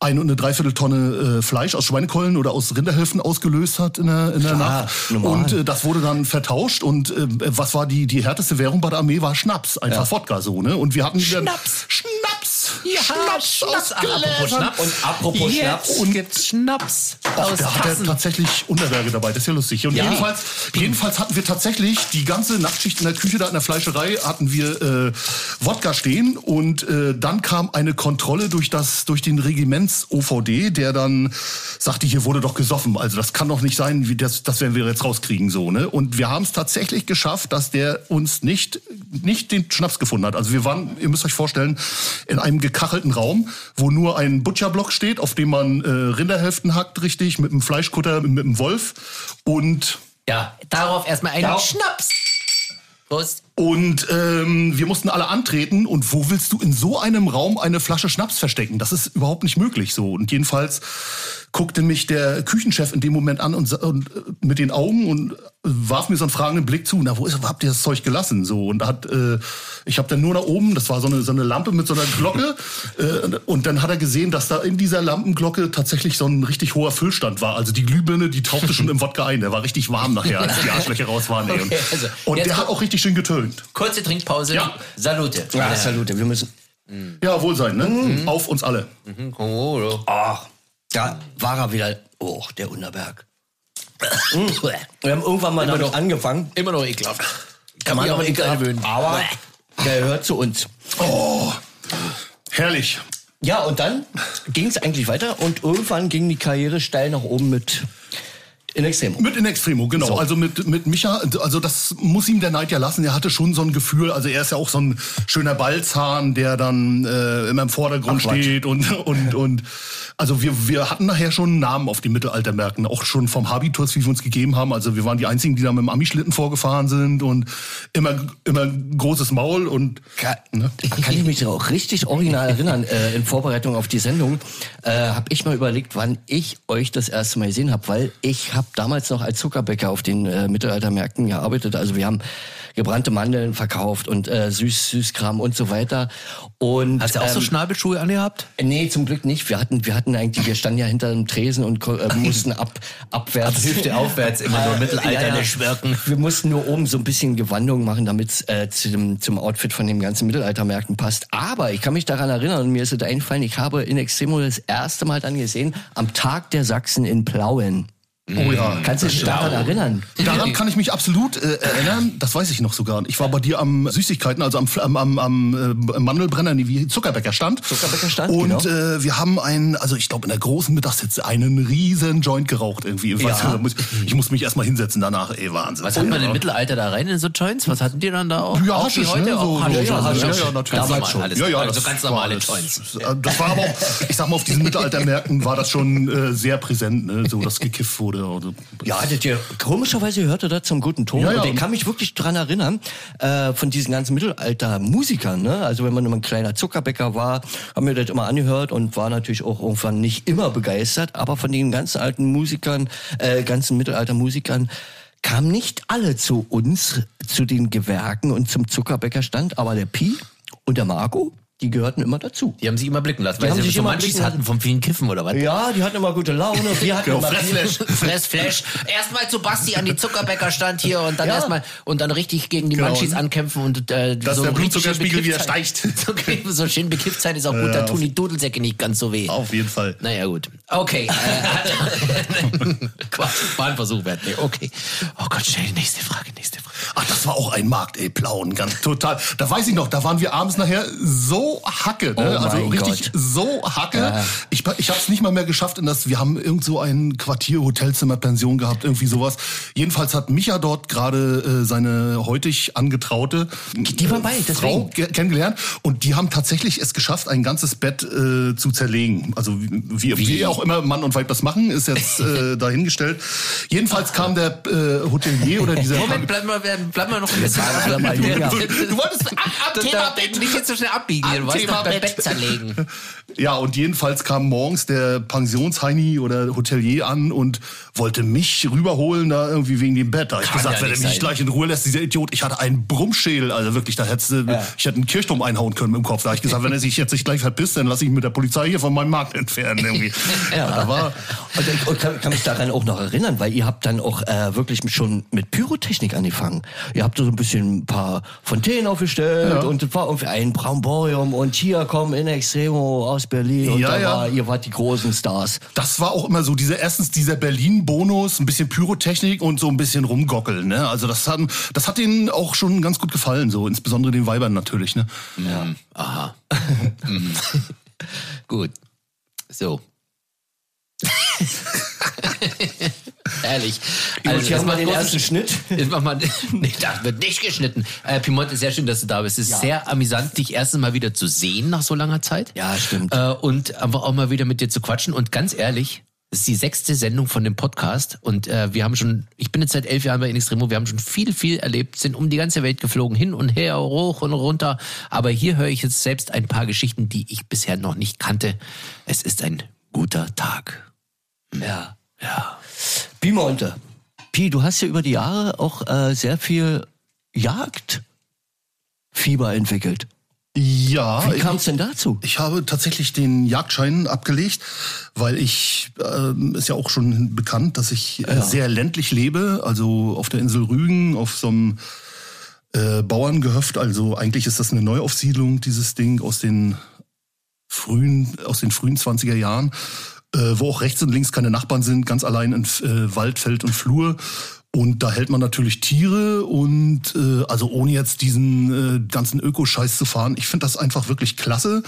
D: eine und eine Dreivierteltonne äh, Fleisch aus Schweinekeulen oder aus Rinderhälften ausgelöst hat in der, in der
C: Klar,
D: Nacht.
C: normal.
D: Und äh, das wurde dann vertauscht. Und äh, was war die, die härteste Währung bei der Armee? War Schnaps, einfach Wodka so. Ne? Und wir hatten dann
B: Schnaps.
D: Schnaps,
B: Ja,
D: Schnaps, aus
B: Ach, apropos. Schnaps.
C: Und apropos Schnaps.
B: Und gibt's Schnaps
D: Ach, da hat er tatsächlich Unterberge dabei, das ist ja lustig. Und
C: Ja.
D: jedenfalls, jedenfalls hatten wir tatsächlich die ganze Nachtschicht in der Küche da in der Fleischerei hatten wir äh, Wodka stehen und äh, dann kam eine Kontrolle durch das durch den Regiments OVD, der dann sagte, hier wurde doch gesoffen. Also das kann doch nicht sein, wie das das werden wir jetzt rauskriegen so, ne? Und wir haben es tatsächlich geschafft, dass der uns nicht nicht den Schnaps gefunden hat. Also wir waren, ihr müsst euch vorstellen, in einem gekachelten Raum, wo nur ein Butcherblock steht, auf dem man äh, Rinderhälften hackt, richtig, mit einem Fleischkutter, mit einem Wolf und
B: Ja, darauf erstmal einen
C: Ja.
B: Schnaps. Prost.
D: Und ähm, wir mussten alle antreten. Und wo willst du in so einem Raum eine Flasche Schnaps verstecken? Das ist überhaupt nicht möglich so. Und jedenfalls guckte mich der Küchenchef in dem Moment an und, und äh, mit den Augen und warf mir so einen fragenden Blick zu. Na, wo, ist, wo habt ihr das Zeug gelassen? So und hat, äh, ich habe dann nur nach oben. Das war so eine so eine Lampe mit so einer Glocke. <laughs> äh, und dann hat er gesehen, dass da in dieser Lampenglocke tatsächlich so ein richtig hoher Füllstand war. Also die Glühbirne, die tauchte schon <laughs> im Wodka ein. Der war richtig warm nachher, als die <laughs> Arschlöcher raus waren. Ey. Und,
B: Okay, also,
D: und der hat auch richtig schön getönt.
B: Kurze Trinkpause.
D: Ja.
B: Salute.
C: Ja, Salute, wir müssen.
D: Ja, Wohlsein, ne?
B: Mhm.
D: Auf uns alle.
B: Oh,
C: Ach, da war er wieder. Oh, der Unterberg. Wir haben irgendwann mal damit
B: noch.
C: angefangen.
B: Immer noch ekelhaft. Kann
C: man
B: man
C: auch ekelhaft,
B: gewöhnen.
C: aber der gehört zu uns.
D: Oh, herrlich.
C: Ja, und dann ging es eigentlich weiter und irgendwann ging die Karriere steil nach oben mit In Extremo.
D: Mit In Extremo, genau.
C: So.
D: Also mit, mit Micha, also das muss ihm der Neid ja lassen. Er hatte schon so ein Gefühl, also er ist ja auch so ein schöner Balzahn, der dann äh, immer im Vordergrund
C: Ach,
D: steht und, und, und also wir, wir hatten nachher schon einen Namen auf den Mittelaltermärkten, auch schon vom Habitus, wie wir uns gegeben haben. Also wir waren die einzigen, die da mit dem Amischlitten vorgefahren sind und immer, immer großes Maul und ne?
C: Kann ich mich auch richtig original erinnern, äh, in Vorbereitung auf die Sendung, äh, habe ich mal überlegt, wann ich euch das erste Mal gesehen habe, weil ich habe damals noch als Zuckerbäcker auf den äh, Mittelaltermärkten gearbeitet. Also wir haben gebrannte Mandeln verkauft und äh, Süß, Süßkram und so weiter. Und,
B: Hast du auch so
C: ähm,
B: Schnabelschuhe angehabt?
C: Nee, zum Glück nicht. Wir hatten, wir hatten eigentlich, wir standen ja hinter dem Tresen und äh, mussten ab, abwärts.
B: Ab Hüfte aufwärts immer nur <laughs> mittelalterne Schwirken.
C: Wir mussten nur oben so ein bisschen Gewandung machen, damit es äh, zu dem, zum Outfit von den ganzen Mittelaltermärkten passt. Aber ich kann mich daran erinnern, und mir ist es eingefallen, ich habe in Extremo das erste Mal dann gesehen, am Tag der Sachsen in Plauen.
D: Oh ja.
C: Kannst du dich daran erinnern?
D: Daran kann ich mich absolut äh, erinnern. Das weiß ich noch sogar. Ich war bei dir am Süßigkeiten, also am, am, am, äh, Mandelbrenner, nee, wie Zuckerbäcker stand.
C: Zuckerbäcker stand,
D: Und
C: genau.
D: äh, wir haben einen, also ich glaube in der großen Mittagssitze einen riesen Joint geraucht irgendwie. Ich, weiß,
C: Ja.
D: nicht, ich muss mich erstmal hinsetzen danach. Ey, Wahnsinn.
B: Was hat man
D: Ja.
B: im Mittelalter da rein in so Joints? Was hatten die dann da auch?
D: Ja,
B: auch
D: Haschisch,
B: heute
D: ne?
B: auch
D: So-
B: Haschisch.
D: ja, Haschisch.
B: ja,
D: Ja,
B: natürlich.
D: damals schon.
B: alles,
D: Ja, ja,
B: also ganz normale Joints.
D: Das war aber auch, ich sag mal, auf diesen Mittelaltermärkten war das schon äh, sehr präsent, ne? so dass gekifft wurde. Also,
C: Ja, das ihr, komischerweise hörte das zum guten Ton.
D: Ja, ja.
C: Und ich kann mich wirklich dran erinnern, äh, von diesen ganzen Mittelalter-Musikern. Ne? Also wenn man immer ein kleiner Zuckerbäcker war, haben wir das immer angehört und war natürlich auch irgendwann nicht immer begeistert. Aber von den ganzen alten Musikern, äh, ganzen Mittelalter-Musikern, kamen nicht alle zu uns, zu den Gewerken und zum Zuckerbäckerstand. Aber der Pi und der Marco, die gehörten immer dazu.
B: Die haben sich immer blicken lassen, weil
C: haben
B: sie
C: sich
B: so
C: blicken
B: hatten vom vielen Kiffen oder was?
C: Ja, die hatten immer gute Laune. Wir hatten
D: Genau,
C: immer
D: Fressflash. <laughs>
B: Fressflash. Erstmal zu Basti an die Zuckerbäckerstand hier und dann
C: Ja.
B: erstmal und dann richtig gegen die
D: Genau.
B: Manchis ankämpfen und äh,
D: Dass
B: so
D: der Blutzuckerspiegel wieder steigt. <laughs>
B: Okay, so schön bekifft sein ist auch gut, da
D: Ja,
B: tun
D: auf-
B: die Dudelsäcke nicht ganz so weh.
D: auf jeden Fall.
B: Naja, gut. Okay. Äh, <laughs> Quatsch, war ein Versuch wert. Nee, okay. Oh Gott, schnell, nächste Frage, nächste Frage.
D: Ach, das war auch ein Markt, ey, Plauen, ganz total. Da weiß ich noch, da waren wir abends nachher so so Hacke, ne?
C: Oh
D: also richtig
C: Gott.
D: so Hacke. Ich, ich habe es nicht mal mehr geschafft in das, wir haben irgend so ein Quartier, Hotelzimmer, Pension gehabt, irgendwie sowas. Jedenfalls hat Micha dort gerade äh, seine heutig angetraute
C: Die war bei,
D: Frau
C: deswegen.
D: ge- kennengelernt und die haben tatsächlich es geschafft, ein ganzes Bett äh, zu zerlegen. Also wie, wie? wie auch immer Mann und Weib das machen, ist jetzt äh, <laughs> dahingestellt. Jedenfalls kam der äh, Hotelier oder dieser
B: Moment, bleib mal, bleib mal noch ein bisschen.
C: bleib mal <laughs> länger.
D: Du wolltest ab, ab, Thema
B: da-
D: Bett.
B: Nicht jetzt so schnell abbiegen.
D: Am
B: Wolltest
D: Thema
B: doch dein
D: Bett.
B: Bett zerlegen. <laughs>
D: Ja, und jedenfalls kam morgens der Pensionsheini oder Hotelier an und wollte mich rüberholen, da irgendwie wegen dem Bett. Da hab ich
B: Kann
D: gesagt,
B: ja
D: wenn er mich gleich in Ruhe lässt, dieser Idiot, ich hatte einen Brummschädel, also wirklich, da hättest du, ich hätte einen Kirchturm einhauen können im Kopf. Da hab ich gesagt, wenn er sich jetzt nicht gleich verpisst, dann lasse ich ihn mit der Polizei hier von meinem Markt entfernen irgendwie. <laughs> ja. Da war,
C: Und ich und kann, kann mich daran auch noch erinnern, weil ihr habt dann auch äh, wirklich mit- schon mit Pyrotechnik angefangen. Ihr habt so ein bisschen ein paar Fontänen aufgestellt und es war irgendwie ein Braumborium und hier kommen in Extremo aus Berlin und
D: Ja,
C: da
D: ja.
C: war, ihr wart die großen Stars.
D: das war auch immer so, dieser, erstens dieser Berlin-Bonus, ein bisschen Pyrotechnik und so ein bisschen rumgockeln, ne? Also das hat, das hat denen auch schon ganz gut gefallen, so, insbesondere den Weibern natürlich, ne?
B: Ja. Aha. <laughs> Mhm. Gut. So. <laughs> Ehrlich.
C: Also, haben wir
B: macht
C: den ersten Schnitt. <laughs>
B: Jetzt mach mal, nee, das wird nicht geschnitten. Äh, Pimont, ist sehr schön, dass du da bist. Es ist sehr amüsant, dich erstens mal wieder zu sehen nach so langer Zeit.
C: Ja, stimmt.
B: Äh, und einfach auch mal wieder mit dir zu quatschen. Und ganz ehrlich, es ist die sechste Sendung von dem Podcast. Und äh, wir haben schon, ich bin jetzt seit elf Jahren bei In Extremo, wir haben schon viel, viel erlebt, sind um die ganze Welt geflogen, hin und her, hoch und runter. Aber hier höre ich jetzt selbst ein paar Geschichten, die ich bisher noch nicht kannte. Es ist ein guter Tag.
C: Ja.
B: Ja.
C: Bimonte. Pi, du hast ja über die Jahre auch äh, sehr viel Jagdfieber entwickelt.
D: Ja,
C: Wie kam es denn dazu?
D: Ich habe tatsächlich den Jagdschein abgelegt, weil ich, ähm, ist ja auch schon bekannt, dass ich äh, sehr ländlich lebe, also auf der Insel Rügen, auf so einem äh, Bauerngehöft. Also eigentlich ist das eine Neuaufsiedlung, dieses Ding aus den frühen, aus den frühen 20er Jahren, äh, wo auch rechts und links keine Nachbarn sind, ganz allein in äh, Wald, Feld und Flur. Und da hält man natürlich Tiere und äh, also ohne jetzt diesen äh, ganzen Ökoscheiß zu fahren. Ich finde das einfach wirklich klasse,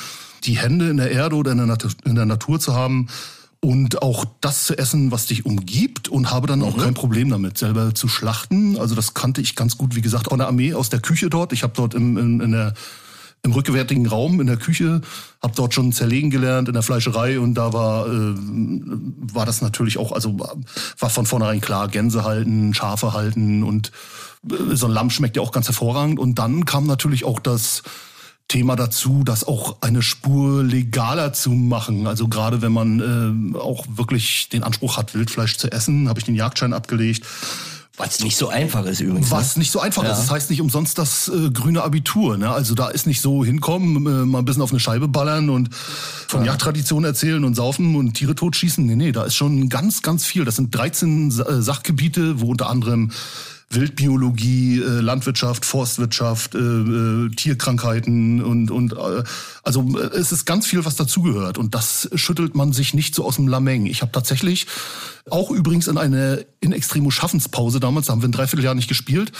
D: die Hände in der Erde oder in der, Natu in der Natur zu haben und auch das zu essen, was dich umgibt und habe dann auch kein Problem damit, selber zu schlachten. Also das kannte ich ganz gut, wie gesagt, von der Armee aus der Küche dort. Ich habe dort im, in, in der im rückwärtigen Raum in der Küche, habe dort schon zerlegen gelernt in der Fleischerei und da war äh, war das natürlich auch, also war von vornherein klar, Gänse halten, Schafe halten und äh, so ein Lamm schmeckt ja auch ganz hervorragend. Und dann kam natürlich auch das Thema dazu, das auch eine Spur legaler zu machen. Also gerade wenn man äh, auch wirklich den Anspruch hat, Wildfleisch zu essen, habe ich den Jagdschein abgelegt.
C: Was nicht so einfach ist übrigens. ne?
D: Was nicht so einfach ist. Das heißt nicht umsonst das äh, grüne Abitur. Ne? Also da ist nicht so hinkommen, äh, mal ein bisschen auf eine Scheibe ballern und von Jagdtradition erzählen und saufen und Tiere totschießen. Nee, nee, da ist schon ganz, ganz viel. Das sind 13 Sa- äh, Sachgebiete, wo unter anderem Wildbiologie, äh, Landwirtschaft, Forstwirtschaft, äh, äh, Tierkrankheiten und und äh, also äh, es ist ganz viel, was dazugehört und das schüttelt man sich nicht so aus dem Lameng. Ich habe tatsächlich auch übrigens in eine in extremo Schaffenspause damals, da haben wir ein Dreivierteljahr nicht gespielt,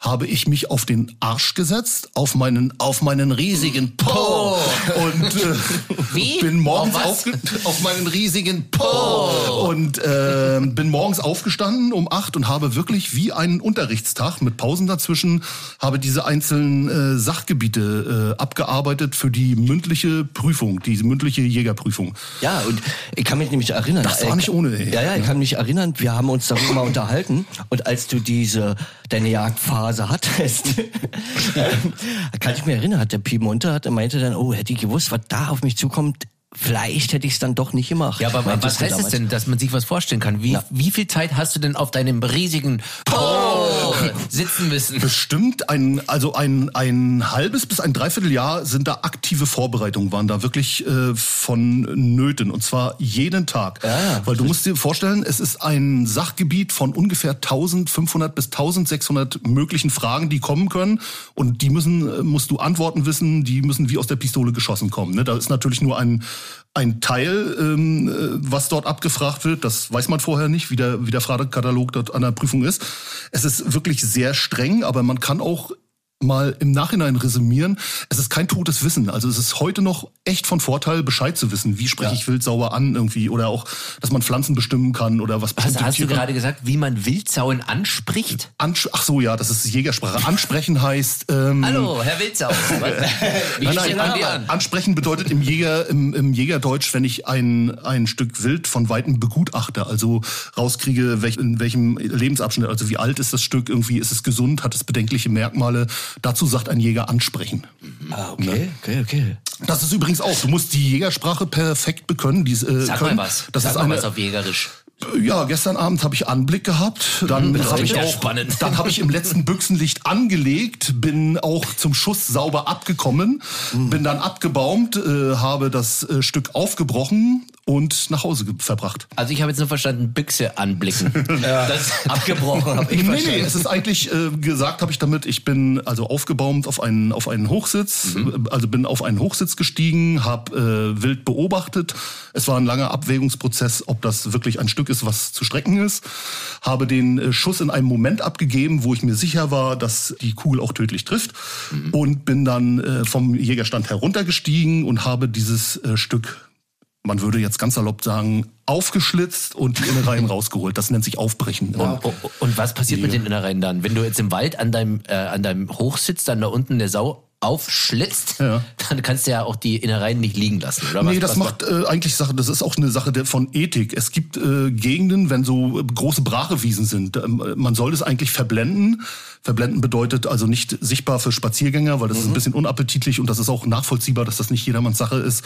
D: habe ich mich auf den Arsch gesetzt, auf meinen auf meinen riesigen Po und äh, bin morgens
B: Auf
D: auf meinen riesigen Po und äh, bin morgens aufgestanden um acht und habe wirklich wie einen Unterrichtstag mit Pausen dazwischen habe diese einzelnen äh, Sachgebiete äh, abgearbeitet für die mündliche Prüfung, diese mündliche Jägerprüfung.
C: Ja, und ich kann mich nämlich erinnern.
D: Das war
C: äh,
D: nicht ohne, ey.
C: Ja, ja, ich kann mich erinnern, wir haben uns darüber mal unterhalten. Und als du diese, deine Jagdphase hattest, <laughs> <laughs> kann ich mich erinnern, hat der Piemonte, hat, er meinte dann, oh, hätte ich gewusst, was da auf mich zukommt, vielleicht hätte ich es dann doch nicht gemacht.
B: Ja, aber
C: Meintest
B: was heißt es
C: damals.
B: denn, dass man sich was vorstellen kann? Wie, wie viel Zeit hast du denn auf deinem riesigen Po sitzen müssen?
D: Bestimmt ein, also ein, ein halbes bis ein Dreivierteljahr sind da aktive Vorbereitungen, waren da wirklich äh, von Nöten und zwar jeden Tag.
C: Ja,
D: Weil du musst dir vorstellen, es ist ein Sachgebiet von ungefähr 1500 bis 1600 möglichen Fragen, die kommen können und die müssen, äh, musst du Antworten wissen, die müssen wie aus der Pistole geschossen kommen. Ne? Da ist natürlich nur ein, ein Teil, ähm, äh, was dort abgefragt wird, das weiß man vorher nicht, wie der, wie der Fragekatalog dort an der Prüfung ist. Es ist wirklich sehr streng, aber man kann auch mal im Nachhinein resümieren. Es ist kein totes Wissen. Also es ist heute noch echt von Vorteil, Bescheid zu wissen. Wie spreche
C: Ja.
D: ich Wild sauber an irgendwie oder auch, dass man Pflanzen bestimmen kann oder was
B: Hast,
D: bestimmte
B: hast du
D: Tiere-
B: gerade gesagt, wie man Wildsauen anspricht?
D: Ansch Ach so, ja, das ist Jägersprache. Ansprechen heißt. Ähm,
B: Hallo, Herr Wildsau. <laughs>
D: Nein, nein, an,
B: an?
D: ansprechen bedeutet im Jäger im, im Jägerdeutsch, wenn ich ein ein Stück Wild von weitem begutachte, also rauskriege, welch, in welchem Lebensabschnitt, also wie alt ist das Stück, irgendwie ist es gesund, hat es bedenkliche Merkmale. Dazu sagt ein Jäger ansprechen.
C: Ah, okay, okay, okay.
D: Das ist übrigens auch. Du musst die Jägersprache perfekt bekönnen. Die, äh,
B: Sag
D: können.
B: mal was.
D: Das
B: Sag
D: ist
B: mal
D: eine,
B: was auf Jägerisch.
D: ja, gestern Abend habe ich Anblick gehabt. Dann
B: das
D: habe ich auch,
B: spannend.
D: dann habe ich im letzten <laughs> Büchsenlicht angelegt, bin auch zum Schuss sauber abgekommen, bin dann abgebaumt, äh, habe das äh, Stück aufgebrochen und nach Hause verbracht.
B: Also ich habe jetzt nur verstanden, Büchse anblicken. <laughs> Das,
C: Abgebrochen habe ich
D: Nee,
C: verstanden.
D: nee, es ist eigentlich äh, gesagt, habe ich damit, ich bin also aufgebaumt auf einen auf einen Hochsitz,
B: Mhm.
D: also bin auf einen Hochsitz gestiegen, habe äh, wild beobachtet. Es war ein langer Abwägungsprozess, ob das wirklich ein Stück ist, was zu strecken ist. Habe den äh, Schuss in einem Moment abgegeben, wo ich mir sicher war, dass die Kugel auch tödlich trifft
B: Mhm.
D: und bin dann äh, vom Jägerstand heruntergestiegen und habe dieses äh, Stück man würde jetzt ganz salopp sagen, aufgeschlitzt und die Innereien <laughs> rausgeholt. Das nennt sich Aufbrechen.
B: und, und was passiert mit den Innereien dann? Wenn du jetzt im Wald an deinem, äh, an deinem Hochsitz dann da unten eine Sau aufschlitzt,
D: Ja. <laughs>
B: dann kannst du ja auch die Innereien nicht liegen lassen, oder?
D: Nee,
B: was,
D: das
B: was
D: macht äh, eigentlich Sache, das ist auch eine Sache der, von Ethik. Es gibt äh, Gegenden, wenn so äh, große Brachewiesen sind, ähm, man soll das eigentlich verblenden. Verblenden bedeutet also nicht sichtbar für Spaziergänger, weil das ist ein bisschen unappetitlich und das ist auch nachvollziehbar, dass das nicht jedermanns Sache ist.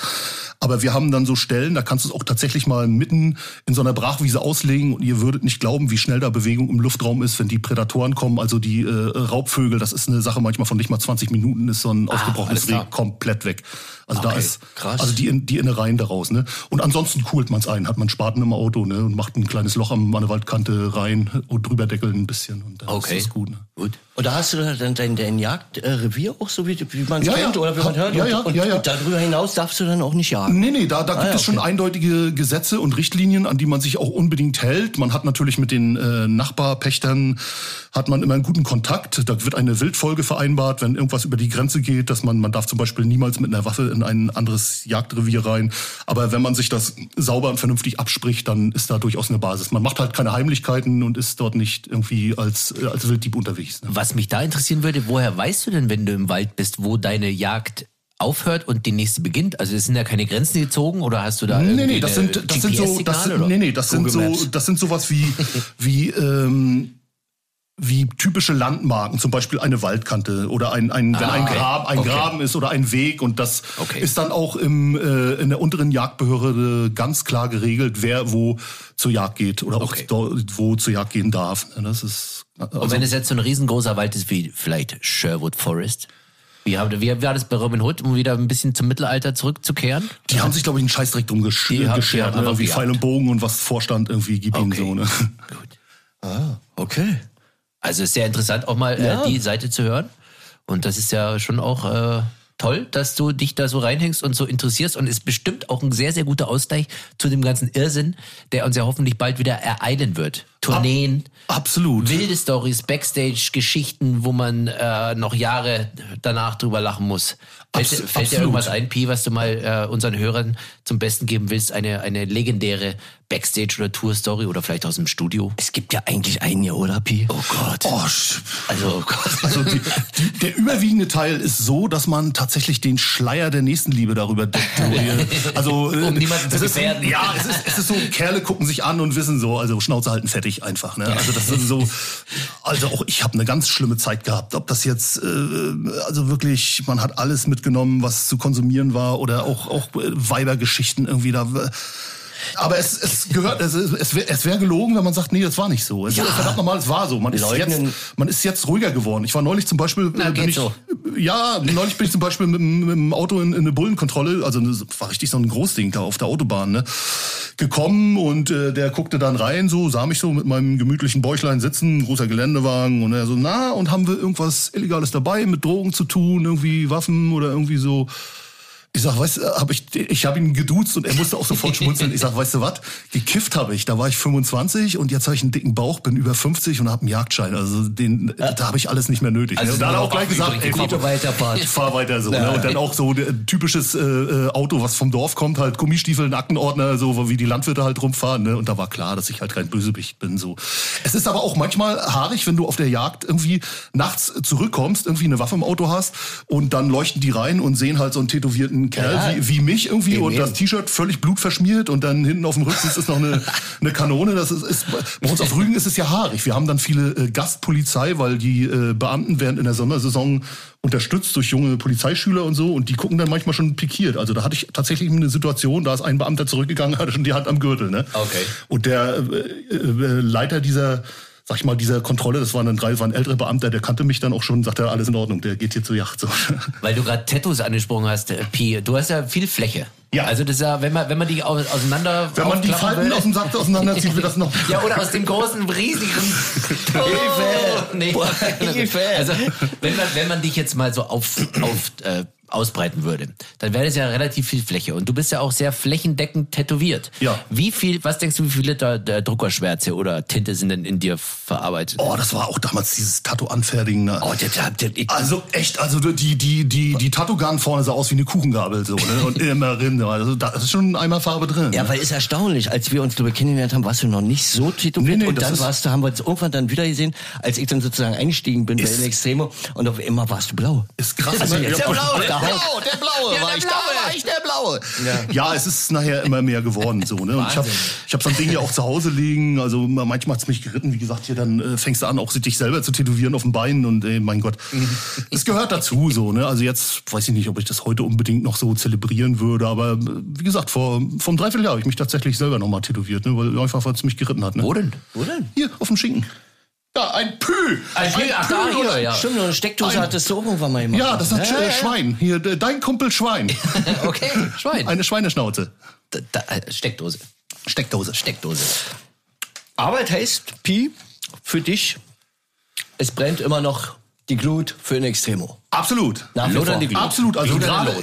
D: Aber wir haben dann so Stellen, da kannst du es auch tatsächlich mal mitten in so einer Brachwiese auslegen und ihr würdet nicht glauben, wie schnell da Bewegung im Luftraum ist, wenn die Prädatoren kommen, also die äh, Raubvögel, das ist eine Sache manchmal von nicht mal 20 Minuten ist so ein
B: alles
D: aufgebrochenes
B: klar.
D: Reh komplett weg. Also da
B: Okay,
D: ist
C: krass.
D: also die, die Innereien daraus, ne? Und ansonsten coolt man's ein, hat man Spaten im Auto, ne? Und macht ein kleines Loch am- an der Waldkante rein und drüber deckeln ein bisschen und dann
B: Okay.
D: ist das gut. Ne?
B: Gut.
C: Und da hast du dann dein, dein Jagdrevier auch so, wie, wie man es
D: Ja,
C: kennt
D: ja.
C: oder wie man hört?
D: Ja,
C: und,
D: ja,
C: und,
D: ja, ja.
C: und darüber hinaus darfst du dann auch nicht jagen.
D: Nee, nee, da, da gibt
C: Ah, ja,
D: es schon
C: okay.
D: eindeutige Gesetze und Richtlinien, an die man sich auch unbedingt hält. Man hat natürlich mit den äh, Nachbarpächtern hat man immer einen guten Kontakt. Da wird eine Wildfolge vereinbart, wenn irgendwas über die Grenze geht, dass man, man darf zum Beispiel niemals mit einer Waffe in ein anderes Jagdrevier rein. Aber wenn man sich das sauber und vernünftig abspricht, dann ist da durchaus eine Basis. Man macht halt keine Heimlichkeiten und ist dort nicht irgendwie als, äh, als Wilddieb unterwegs. Ne?
B: Was mich da interessieren würde, woher weißt du denn, wenn du im Wald bist, wo deine Jagd aufhört und die nächste beginnt? Also es sind ja keine Grenzen gezogen oder hast du da
D: Nee,
B: irgendwie
D: nee, das sind, das sind so, das sind, nee, nee, das sind so, das sind sowas wie, <laughs> wie, ähm, wie typische Landmarken, zum Beispiel eine Waldkante oder ein, ein wenn
B: Ah,
D: ein,
B: okay.
D: Grab, ein
B: Okay.
D: Graben ist oder ein Weg und das
B: Okay.
D: ist dann auch im, äh, in der unteren Jagdbehörde ganz klar geregelt, wer wo zur Jagd geht oder auch wo zur Jagd gehen darf. Das ist also,
B: Und wenn es jetzt so ein riesengroßer Wald ist wie vielleicht Sherwood Forest, wie, haben, wie war das bei Robin Hood, um wieder ein bisschen zum Mittelalter zurückzukehren?
D: die haben sich glaube ich einen Scheißdreck drum gesch
B: Die haben-
D: geschert, ne? irgendwie. Pfeil und Bogen und was Vorstand irgendwie gibt
B: Okay.
D: so. Ne?
B: Gut. <laughs>
C: Okay.
B: Also ist sehr interessant, auch mal
C: Ja.
B: äh, die Seite zu hören. Und das ist ja schon auch äh, toll, dass du dich da so reinhängst und so interessierst. Und ist bestimmt auch ein sehr, sehr guter Ausgleich zu dem ganzen Irrsinn, der uns ja hoffentlich bald wieder ereilen wird. Tourneen,
D: Absolut.
B: wilde Stories, Backstage-Geschichten, wo man äh, noch Jahre danach drüber lachen muss. Fällt, dir-
D: Abs-
B: fällt dir irgendwas ein, Pi, was du mal äh, unseren Hörern zum Besten geben willst? Eine, eine legendäre Backstage- oder Tour-Story oder vielleicht aus dem Studio?
C: Es gibt ja eigentlich hier, oder Pi?
B: Oh Gott.
D: Oh,
B: Also, <laughs>
D: Also die, die, der überwiegende Teil ist so, dass man tatsächlich den Schleier der Nächstenliebe darüber deckt. <laughs> Also, äh,
B: Um niemanden zu
D: es ist,
B: gefährden.
D: Ja, es ist, es ist so, Kerle gucken sich an und wissen so, also Schnauze halten fertig einfach. Ne? Also das ist so, also auch ich habe eine ganz schlimme Zeit gehabt. Ob das jetzt, äh, also wirklich, man hat alles mitgenommen, was zu konsumieren war oder auch, auch äh, Weibergeschichten irgendwie da. Aber es, es gehört, es, es wäre es wär gelogen, wenn man sagt, nee, das war nicht so. Es ist verdammt normal, es war so. Man ist, jetzt, man ist jetzt ruhiger geworden. Ich war neulich zum Beispiel,
B: Na,
D: äh, bin ich,
B: so.
D: ja, neulich bin ich zum Beispiel mit, dem- mit dem Auto in, in eine Bullenkontrolle, also das war richtig so ein Großding da auf der Autobahn, ne, gekommen und äh, der guckte dann rein, so sah mich so mit meinem gemütlichen Bäuchlein sitzen, großer Geländewagen und er so, na, und haben wir irgendwas Illegales dabei, mit Drogen zu tun, irgendwie Waffen oder irgendwie so. Ich sag, weißt du, hab ich, ich habe ihn geduzt und er musste auch sofort schmunzeln. Ich sag, weißt du was? Gekifft habe ich. Da war ich 25 und jetzt habe ich einen dicken Bauch, bin über 50 und habe einen Jagdschein. Also den, da habe ich alles nicht mehr nötig.
B: Also
D: ne? da hat er auch gleich gesagt, ey,
C: Auto weiterfahrt. <laughs>
D: ich fahr weiter so. Ne? Und dann auch so typisches äh, äh, Auto, was vom Dorf kommt, halt Gummistiefel, ein Aktenordner, so wie die Landwirte halt rumfahren. Ne? Und da war klar, dass ich halt kein Bösewicht bin. So. Es ist aber auch manchmal haarig, wenn du auf der Jagd irgendwie nachts zurückkommst, irgendwie eine Waffe im Auto hast und dann leuchten die rein und sehen halt so einen tätowierten Kerl
C: Ja.
D: wie, wie mich irgendwie
C: Eben,
D: und das T-Shirt völlig blutverschmiert und dann hinten auf dem Rücksitz ist noch eine, <laughs> eine Kanone. Das ist, ist bei uns auf Rügen ist es ja haarig. Wir haben dann viele äh, Gastpolizei, weil die äh, Beamten werden in der Sommersaison unterstützt durch junge Polizeischüler und so und die gucken dann manchmal schon pikiert. Also da hatte ich tatsächlich eine Situation, da ist ein Beamter zurückgegangen, hatte <laughs> schon die Hand am Gürtel. Ne?
B: Okay.
D: Und der äh, äh, Leiter dieser sag ich mal, dieser Kontrolle, das waren dann drei, waren ältere Beamter, der kannte mich dann auch schon, sagte, alles in Ordnung, der geht hier zur Yacht. So. <laughs>
B: Weil du gerade Tattoos angesprochen hast, äh, Pi, du hast ja viel Fläche.
D: Ja.
B: Also das ist ja, wenn man, wenn man die au- auseinander
D: Wenn man die Falten
B: würde-
D: aus dem Sack auseinanderzieht, wird das noch. <laughs>
B: Ja, oder aus dem großen, riesigen. <laughs>
C: Hilfe!
B: nee.
C: Boah, Hilfe!
B: Also, wenn man, wenn man dich jetzt mal so auf, auf äh, ausbreiten würde, dann wäre das ja relativ viel Fläche. Und du bist ja auch sehr flächendeckend tätowiert.
D: Ja.
B: Wie viel, was denkst du, wie viel Liter der Druckerschwärze oder Tinte sind denn in dir verarbeitet?
D: Oh, das war auch damals dieses Tattoo-Anfertigen. Ne?
C: Oh, der, der, der,
D: Also echt, also die die die die Tattoo-Gun vorne sah aus wie eine Kuchengabel so ne und immer <laughs> Rinde. Also da ist schon einmal Farbe drin.
C: Ja,
D: ne?
C: weil ist erstaunlich, als wir uns darüber kennengelernt haben, warst du noch nicht so tätowiert
D: Nee, nee,
C: und
D: das
C: dann
D: ist-
C: warst du, haben wir uns irgendwann dann wieder gesehen, als ich dann sozusagen eingestiegen bin bei
D: Ist-
C: den Extremo und auf einmal warst du blau.
D: ist krass.
C: Also
D: ne?
C: jetzt
D: ja,
C: Blaue,
D: der
C: Haut.
D: der Blaue,
B: Ja,
D: war
B: der
D: ich da,
B: Blaue.
D: war ich der Blaue. Ja. es ist nachher immer mehr geworden so. Ne? Und ich habe ich hab so ein Ding ja auch zu Hause liegen. Also manchmal hat's mich geritten. Wie gesagt, hier dann äh, fängst du an, auch dich selber zu tätowieren auf den Beinen und äh, mein Gott, es gehört dazu so. Ne? Also jetzt weiß ich nicht, ob ich das heute unbedingt noch so zelebrieren würde, aber äh, wie gesagt, vor vom Dreivierteljahr habe ich mich tatsächlich selber noch mal tätowiert, ne? weil einfach weil es mich geritten hat. Ne?
B: Wo denn?
C: Wo denn?
D: Hier auf dem Schinken. Ja, ein Pü.
B: Ein Pü, ach, da, hier,
D: oder-
B: ja.
C: Stimmt, und eine Steckdose
D: Ein-
C: hattest du auch irgendwann mal gemacht.
D: Ja, das hat
C: Ja,
D: äh. Schwein. Hier, de- dein Kumpel Schwein. <laughs>
B: Okay, Schwein.
D: Eine Schweineschnauze.
B: Da, da, äh, Steckdose.
D: Steckdose.
B: Steckdose.
C: Arbeit heißt, Pi, für dich, es brennt immer noch die Glut für ein Extremo.
D: Absolut.
C: Nach wie
B: Lodern
C: vor.
B: die Glut.
D: Absolut. Also gerade,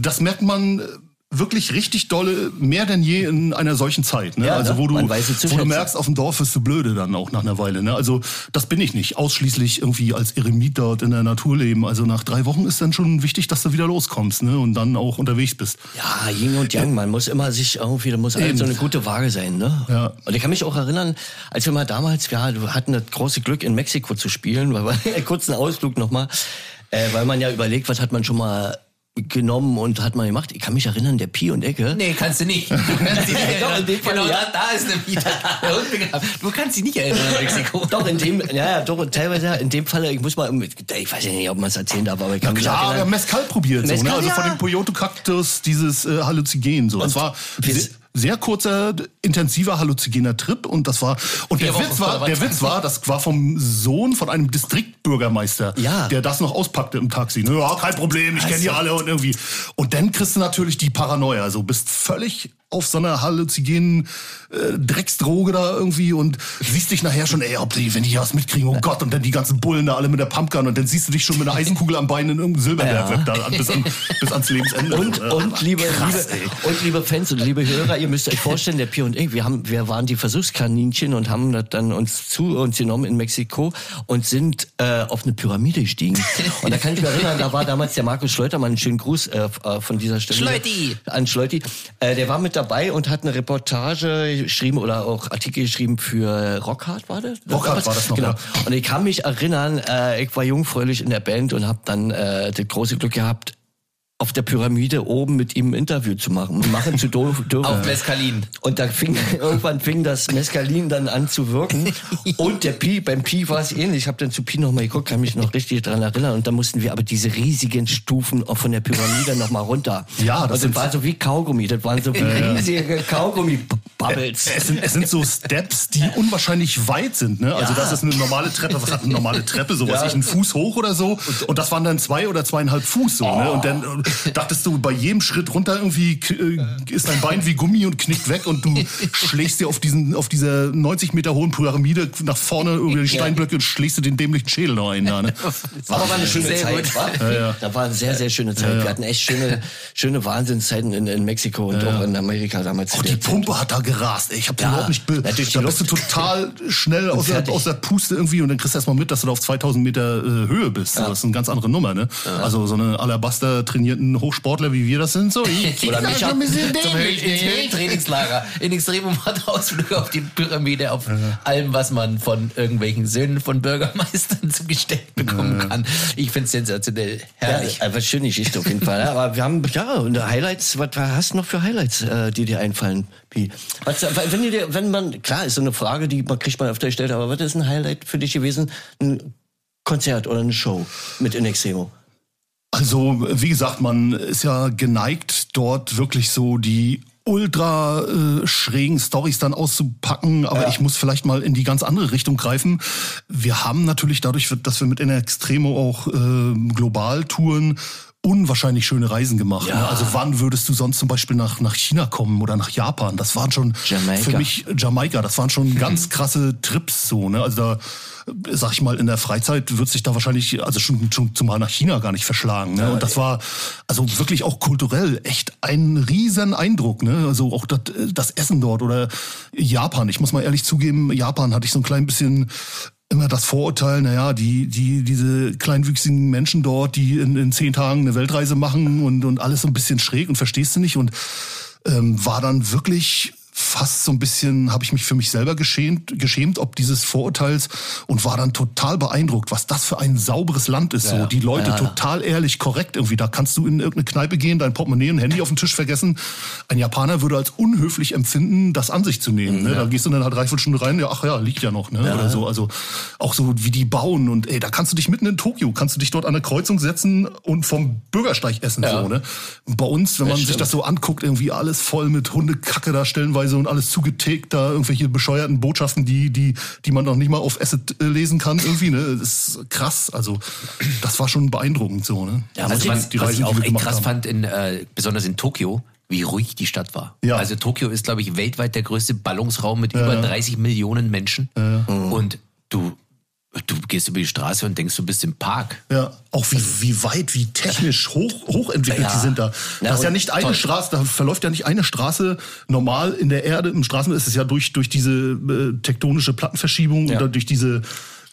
D: das merkt man äh, wirklich richtig dolle, mehr denn je in einer solchen Zeit. Ne?
C: Ja,
D: also
C: ne?
D: wo du, wo du merkst, auf dem Dorf wirst du blöde dann auch nach einer Weile. Ne? Also das bin ich nicht. Ausschließlich irgendwie als Eremit dort in der Natur leben. Also nach drei Wochen ist dann schon wichtig, dass du wieder loskommst ne? und dann auch unterwegs bist.
C: Ja, Yin und Yang, man muss immer sich irgendwie, da muss
D: Eben.
C: so eine gute Waage sein, ne?
D: Ja.
C: Und ich kann mich auch erinnern, als wir mal damals, ja, wir hatten das große Glück in Mexiko zu spielen, <laughs> weil wir kurz einen Ausflug nochmal, äh, weil man ja überlegt, was hat man schon mal genommen und hat man gemacht. Ich kann mich erinnern, der Pi und Ecke.
B: Nee, kannst du nicht. <laughs> Du kannst dich nicht
C: Doch,
B: erinnern.
C: in dem Fall
B: genau,
C: ja.
B: da, da ist eine Vita. Du kannst dich nicht erinnern <laughs> Mexiko.
C: Doch, in dem, ja, ja, doch, teilweise, ja, in dem Fall, ich muss mal, ich weiß ja nicht, ob man es erzählen darf, aber ich kann mich
D: Klar, wir haben. Mescal probiert, so, ne?
C: Mescal,
D: also von
C: ja.
D: dem Poyoto-Kaktus, dieses äh, Halluzinogen. So. Das war
C: wir-
D: sehr kurzer, intensiver halluzinogener Trip und das war und
B: Vier
D: der
B: Wochen
D: Witz war,
B: der.
D: Witz war, das war vom Sohn von einem Distriktbürgermeister,
C: Ja.
D: der das noch auspackte im Taxi. Ne, Ja, kein Problem, ich kenne die alle und irgendwie. Und dann kriegst du natürlich die Paranoia, so bist völlig auf so einer halluzinogenen äh, Drecksdroge da irgendwie und siehst dich nachher schon, ey, ob die, wenn die hier was mitkriegen, oh Gott, und dann die ganzen Bullen da alle mit der Pumpgun und dann siehst du dich schon mit einer Eisenkugel am Bein in irgendeinem Silberbergwerk da bis, an, bis ans Lebensende.
C: Und,
D: Ja,
C: und, liebe,
D: krass,
C: liebe, und liebe Fans und liebe Hörer, ihr müsst euch vorstellen, der Pi und ich, wir, haben, wir waren die Versuchskaninchen und haben das dann uns zu uns genommen in Mexiko und sind äh, auf eine Pyramide gestiegen. Und da kann ich mich erinnern, da war damals der Markus Schleutermann, einen schönen Gruß äh, äh, von dieser Stelle.
B: Schleuti!
C: An Schleuti. Äh, der war mit dabei und hat eine Reportage geschrieben oder auch Artikel geschrieben für Rockhard, war das?
D: Rockhard war das noch,
C: genau. Und ich kann mich erinnern, äh, ich war jungfräulich in der Band und habe dann äh, das große Glück gehabt, auf der Pyramide oben mit ihm ein Interview zu machen, machen zu dürfen. <laughs>
B: Auf Mescalin.
C: Und da fing, <laughs> irgendwann fing das Mescalin dann an zu wirken. <laughs> Und der Pi, beim Pi war es ähnlich. Ich habe dann zu Pi nochmal geguckt, kann mich noch richtig dran erinnern. Und dann mussten wir aber diese riesigen Stufen auch von der Pyramide nochmal runter.
D: Ja, das
C: Und das
D: sind-
C: war so wie Kaugummi. Das waren so wie riesige Kaugummi. Bubbles.
D: Es sind, es sind so Steps, die unwahrscheinlich weit sind. Ne? Also
C: Ja.
D: das ist eine normale Treppe. Was hat eine normale Treppe? So was
C: Ja.
D: ich, einen Fuß hoch oder so. Und das waren dann zwei oder zweieinhalb Fuß so. Ne? Und dann dachtest du, bei jedem Schritt runter irgendwie äh, ist dein Bein wie Gummi und knickt weg und du <laughs> schlägst dir auf diesen auf dieser 90 Meter hohen Pyramide nach vorne über die Steinblöcke und schlägst dir den dämlichen Schädel noch ein. Da, ne?
C: Aber war eine schöne
B: Sehr
C: Zeit, war? Da war eine sehr, sehr schöne Zeit. Wir hatten echt schöne, schöne Wahnsinnszeiten in, in Mexiko und auch in Amerika damals.
D: Auch die Pumpe hat da gerast. Ey. Ich habe
C: Ja,
D: überhaupt nicht. Be
C: natürlich
D: da bist du total schnell aus der, aus der Puste irgendwie und dann kriegst du erst mal mit, dass du da auf 2000 Meter äh, Höhe bist. Das ist eine ganz andere Nummer. Ne? Also so eine Alabaster trainierten Hochsportler wie wir das sind. So, ich, <laughs>
B: Oder
D: ich-
B: mich
D: ich-
B: ab
D: ein bisschen
B: zum
D: dämlich?
B: Höhentrainingslager. In Extremum hat Ausflüge auf die Pyramide, auf allem, was man von irgendwelchen Söhnen von Bürgermeistern <laughs> zugestellt bekommen kann. Ich finde es sensationell. Herrlich.
C: Ja, aber schöne Geschichte auf jeden Fall. Ja, aber wir haben, ja, und Highlights, was hast du noch für Highlights, äh, die dir einfallen, Pi? Was, wenn, dir, wenn man, klar, ist so eine Frage, die man kriegt man öfter gestellt, aber was ist ein Highlight für dich gewesen? Ein Konzert oder eine Show mit In Extremo?
D: Also, wie gesagt, man ist ja geneigt, dort wirklich so die ultra äh, schrägen Stories dann auszupacken, aber ich muss vielleicht mal in die ganz andere Richtung greifen. Wir haben natürlich dadurch, dass wir mit In Extremo auch äh, global touren, unwahrscheinlich schöne Reisen gemacht. Ne? Also wann würdest du sonst zum Beispiel nach, nach China kommen oder nach Japan? Das waren schon
C: Jamaika.
D: für mich Jamaika, das waren schon ganz krasse Trips so. Ne? Also da äh, sag ich mal, in der Freizeit wird sich da wahrscheinlich, also schon, schon zumal nach China gar nicht verschlagen. Ne? Und das war also wirklich auch kulturell echt ein riesen Eindruck. Ne? Also auch das, das Essen dort oder Japan. Ich muss mal ehrlich zugeben, Japan hatte ich so ein klein bisschen immer das Vorurteil, naja, die, die, diese kleinwüchsigen Menschen dort, die in, in zehn Tagen eine Weltreise machen und, und alles so ein bisschen schräg und verstehst du nicht. Und ähm, war dann wirklich fast so ein bisschen, habe ich mich für mich selber geschämt, geschämt, ob dieses Vorurteils und war dann total beeindruckt, was das für ein sauberes Land ist. so die Leute total ehrlich, korrekt irgendwie. Da kannst du in irgendeine Kneipe gehen, dein Portemonnaie und Handy auf den Tisch vergessen. Ein Japaner würde als unhöflich empfinden, das an sich zu nehmen. Ne? Da gehst du dann halt dreiviertel Stunde rein, ja, ach ja, liegt ja noch, ne? Oder so. Also auch so wie die bauen und ey, da kannst du dich mitten in Tokio, kannst du dich dort an der Kreuzung setzen und vom Bürgersteig essen. So, ne? Bei uns, wenn man sich das so anguckt, irgendwie alles voll mit Hundekacke da stellenweise und alles zugetickt, da irgendwelche bescheuerten Botschaften, die, die, die man noch nicht mal auf Asset äh, lesen kann, irgendwie, ne? Das ist krass. Also, das war schon beeindruckend so, ne?
C: Ja,
B: Also was,
C: ich-
B: was ich auch echt krass
D: haben.
B: fand, in, äh, besonders in Tokio, wie ruhig die Stadt war.
D: Ja.
B: Also Tokio ist, glaube ich, weltweit der größte Ballungsraum mit über 30 Millionen Menschen. Und du, du gehst über die Straße und denkst, du bist im Park.
D: Ja, auch wie, wie weit, wie technisch hoch, hochentwickelt
C: Ja.
D: die sind da.
C: Ja,
D: das ist ja nicht eine
B: toll.
D: Straße, da verläuft ja nicht eine Straße normal in der Erde. Im Straßen ist es ja durch, durch diese äh, tektonische Plattenverschiebung
C: Ja.
D: oder durch diese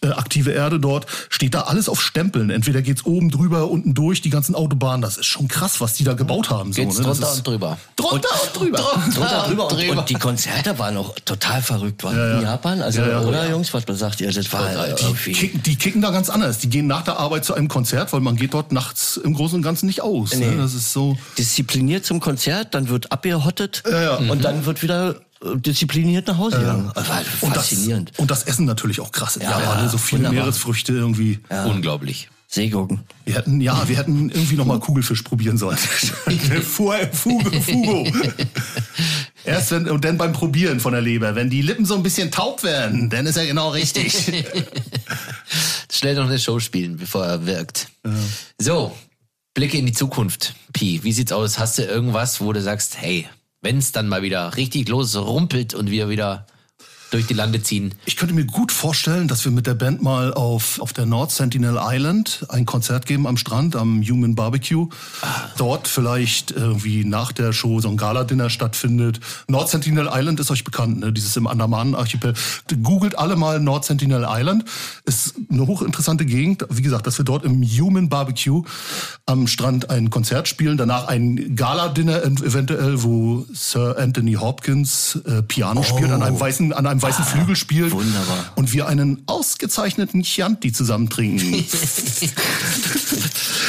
D: äh, aktive Erde dort, steht da alles auf Stempeln. Entweder geht's oben drüber, unten durch, die ganzen Autobahnen. Das ist schon krass, was die da gebaut haben. So,
B: Geht's
D: ne?
B: Drunter und drüber.
D: Drunter und, drüber.
C: Drunter, drüber. Und,
B: drüber.
C: und die Konzerte waren auch total verrückt, waren
D: Ja, ja.
C: in Japan. Also,
D: Ja, ja.
C: oder Jungs, was sagt ihr? Das war äh,
D: Die
C: irgendwie.
D: kicken, die kicken da ganz anders. Die gehen nach der Arbeit zu einem Konzert, weil man geht dort nachts im Großen und Ganzen nicht aus.
C: Nee.
D: Ne? Das ist so.
C: diszipliniert zum Konzert, dann wird abgehottet
D: ja.
C: und dann wird wieder diszipliniert nach Hause gegangen. Das war
D: Und das,
C: faszinierend.
D: und das Essen natürlich auch krass in
C: Ja,
D: Japan. ne? So viele
C: wunderbar.
D: Meeresfrüchte irgendwie.
B: Unglaublich.
C: Seegurken.
D: Wir hätten, ja, wir hätten irgendwie noch mal Kugelfisch probieren sollen. <laughs> Fugo, Fugo, Fugo. Erst wenn, und dann beim Probieren von der Leber. Wenn die Lippen so ein bisschen taub werden, dann ist er genau richtig. <laughs>
B: Schnell noch eine Show spielen, bevor er wirkt. So, Blicke in die Zukunft. Pi, wie sieht's aus? Hast du irgendwas, wo du sagst, hey, wenn's dann mal wieder richtig los rumpelt und wir wieder durch die Lande ziehen?
D: Ich könnte mir gut vorstellen, dass wir mit der Band mal auf, auf der North Sentinel Island ein Konzert geben am Strand, am Human Barbecue. Dort vielleicht irgendwie nach der Show so ein Gala-Dinner stattfindet. North Sentinel Island ist euch bekannt, ne? dieses im Andamanen-Archipel. Googelt alle mal North Sentinel Island. Ist eine hochinteressante Gegend. Wie gesagt, dass wir dort im Human Barbecue am Strand ein Konzert spielen. Danach ein Gala-Dinner eventuell, wo Sir Anthony Hopkins äh, Piano spielt an einem weißen, an einem beim Weißen Flügel spielt.
C: wunderbar.
D: Und wir einen ausgezeichneten Chianti zusammen trinken. <laughs> <laughs>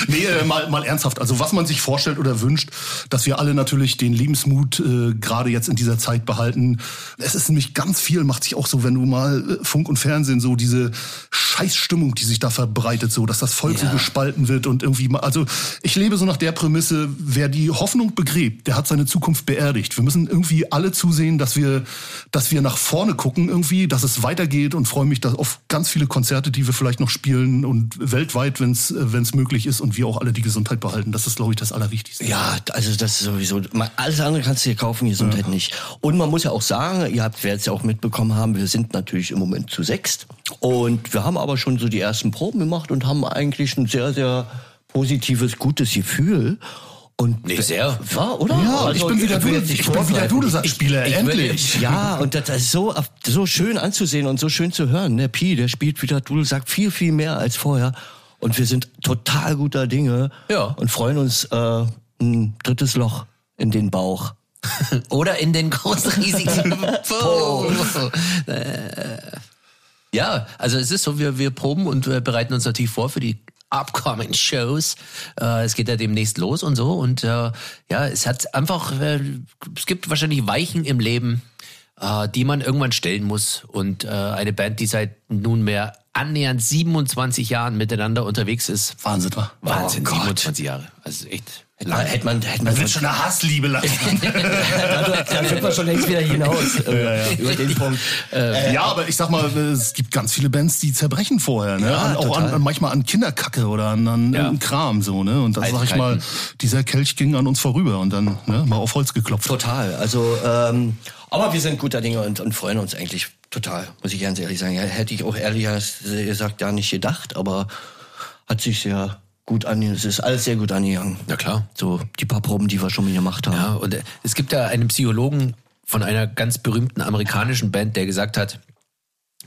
D: nee, äh, mal, mal ernsthaft. Also was man sich vorstellt oder wünscht, dass wir alle natürlich den Lebensmut äh, gerade jetzt in dieser Zeit behalten. Es ist nämlich ganz viel, macht sich auch so, wenn du mal äh, Funk und Fernsehen so diese Scheißstimmung, die sich da verbreitet, so, dass das Volk so
B: Ja.
D: gespalten wird und irgendwie mal, also ich lebe so nach der Prämisse, wer die Hoffnung begräbt, der hat seine Zukunft beerdigt. Wir müssen irgendwie alle zusehen, dass wir, dass wir nach vorne gucken irgendwie, dass es weitergeht und freue mich da auf ganz viele Konzerte, die wir vielleicht noch spielen und weltweit, wenn es wenn es möglich ist und wir auch alle die Gesundheit behalten. Das ist, glaube ich, das Allerwichtigste.
C: Ja, also das ist sowieso. Alles andere kannst du dir kaufen, Gesundheit nicht. Und man muss ja auch sagen, ihr habt, werdet es ja auch mitbekommen haben, wir sind natürlich im Moment zu sechst. Und wir haben aber schon so die ersten Proben gemacht und haben eigentlich ein sehr, sehr positives, gutes Gefühl. Und
B: Nee, sehr.
C: Ja, oder?
D: Ja,
C: Also,
D: ich bin wieder, ich. Dudelsatzspieler,
B: ich will-
D: endlich.
C: Ja, und das ist so, so schön anzusehen und so schön zu hören. Der Pi, der spielt wieder Dudelsack viel, viel mehr als vorher. Und wir sind total guter Dinge.
B: Ja.
C: Und freuen uns äh, ein drittes Loch in den Bauch. <laughs>
B: Oder in den großen riesigen <laughs> Po. Äh, Ja, also es ist so, wir, wir proben und wir bereiten uns natürlich vor für die upcoming Shows. Äh, es geht ja demnächst los und so. Und äh, ja, es hat einfach, äh, es gibt wahrscheinlich Weichen im Leben, äh, die man irgendwann stellen muss. Und äh, eine Band, die seit nunmehr annähernd 27 Jahren miteinander unterwegs ist.
D: Wahnsinn, wa?
B: Wahnsinn,
D: Oh Gott.
B: 27 Jahre. Also echt
C: Hätte man, hätte man, hätte man
D: Man wird schon eine Hassliebe lassen.
C: da sind wir schon längst wieder hinaus äh, über den Punkt.
D: ja, aber ich sag mal, es gibt ganz viele Bands, die zerbrechen vorher, ne?
C: Ja,
D: an, auch an, manchmal an Kinderkacke oder an, an
B: Ja.
D: Kram so, ne? Und dann sag ich mal, dieser Kelch ging an uns vorüber und dann ne, mal auf Holz geklopft.
C: Total. Also, ähm, aber wir sind guter Dinge und, und freuen uns eigentlich total, muss ich ganz ehrlich sagen. Ja, hätte ich auch ehrlicher gesagt ja nicht gedacht, aber hat sich sehr gut an, es ist alles sehr gut angegangen.
B: Na klar.
C: So die paar Proben, die wir schon mal gemacht haben.
B: Ja, und äh, es gibt ja einen Psychologen von einer ganz berühmten amerikanischen Band, der gesagt hat,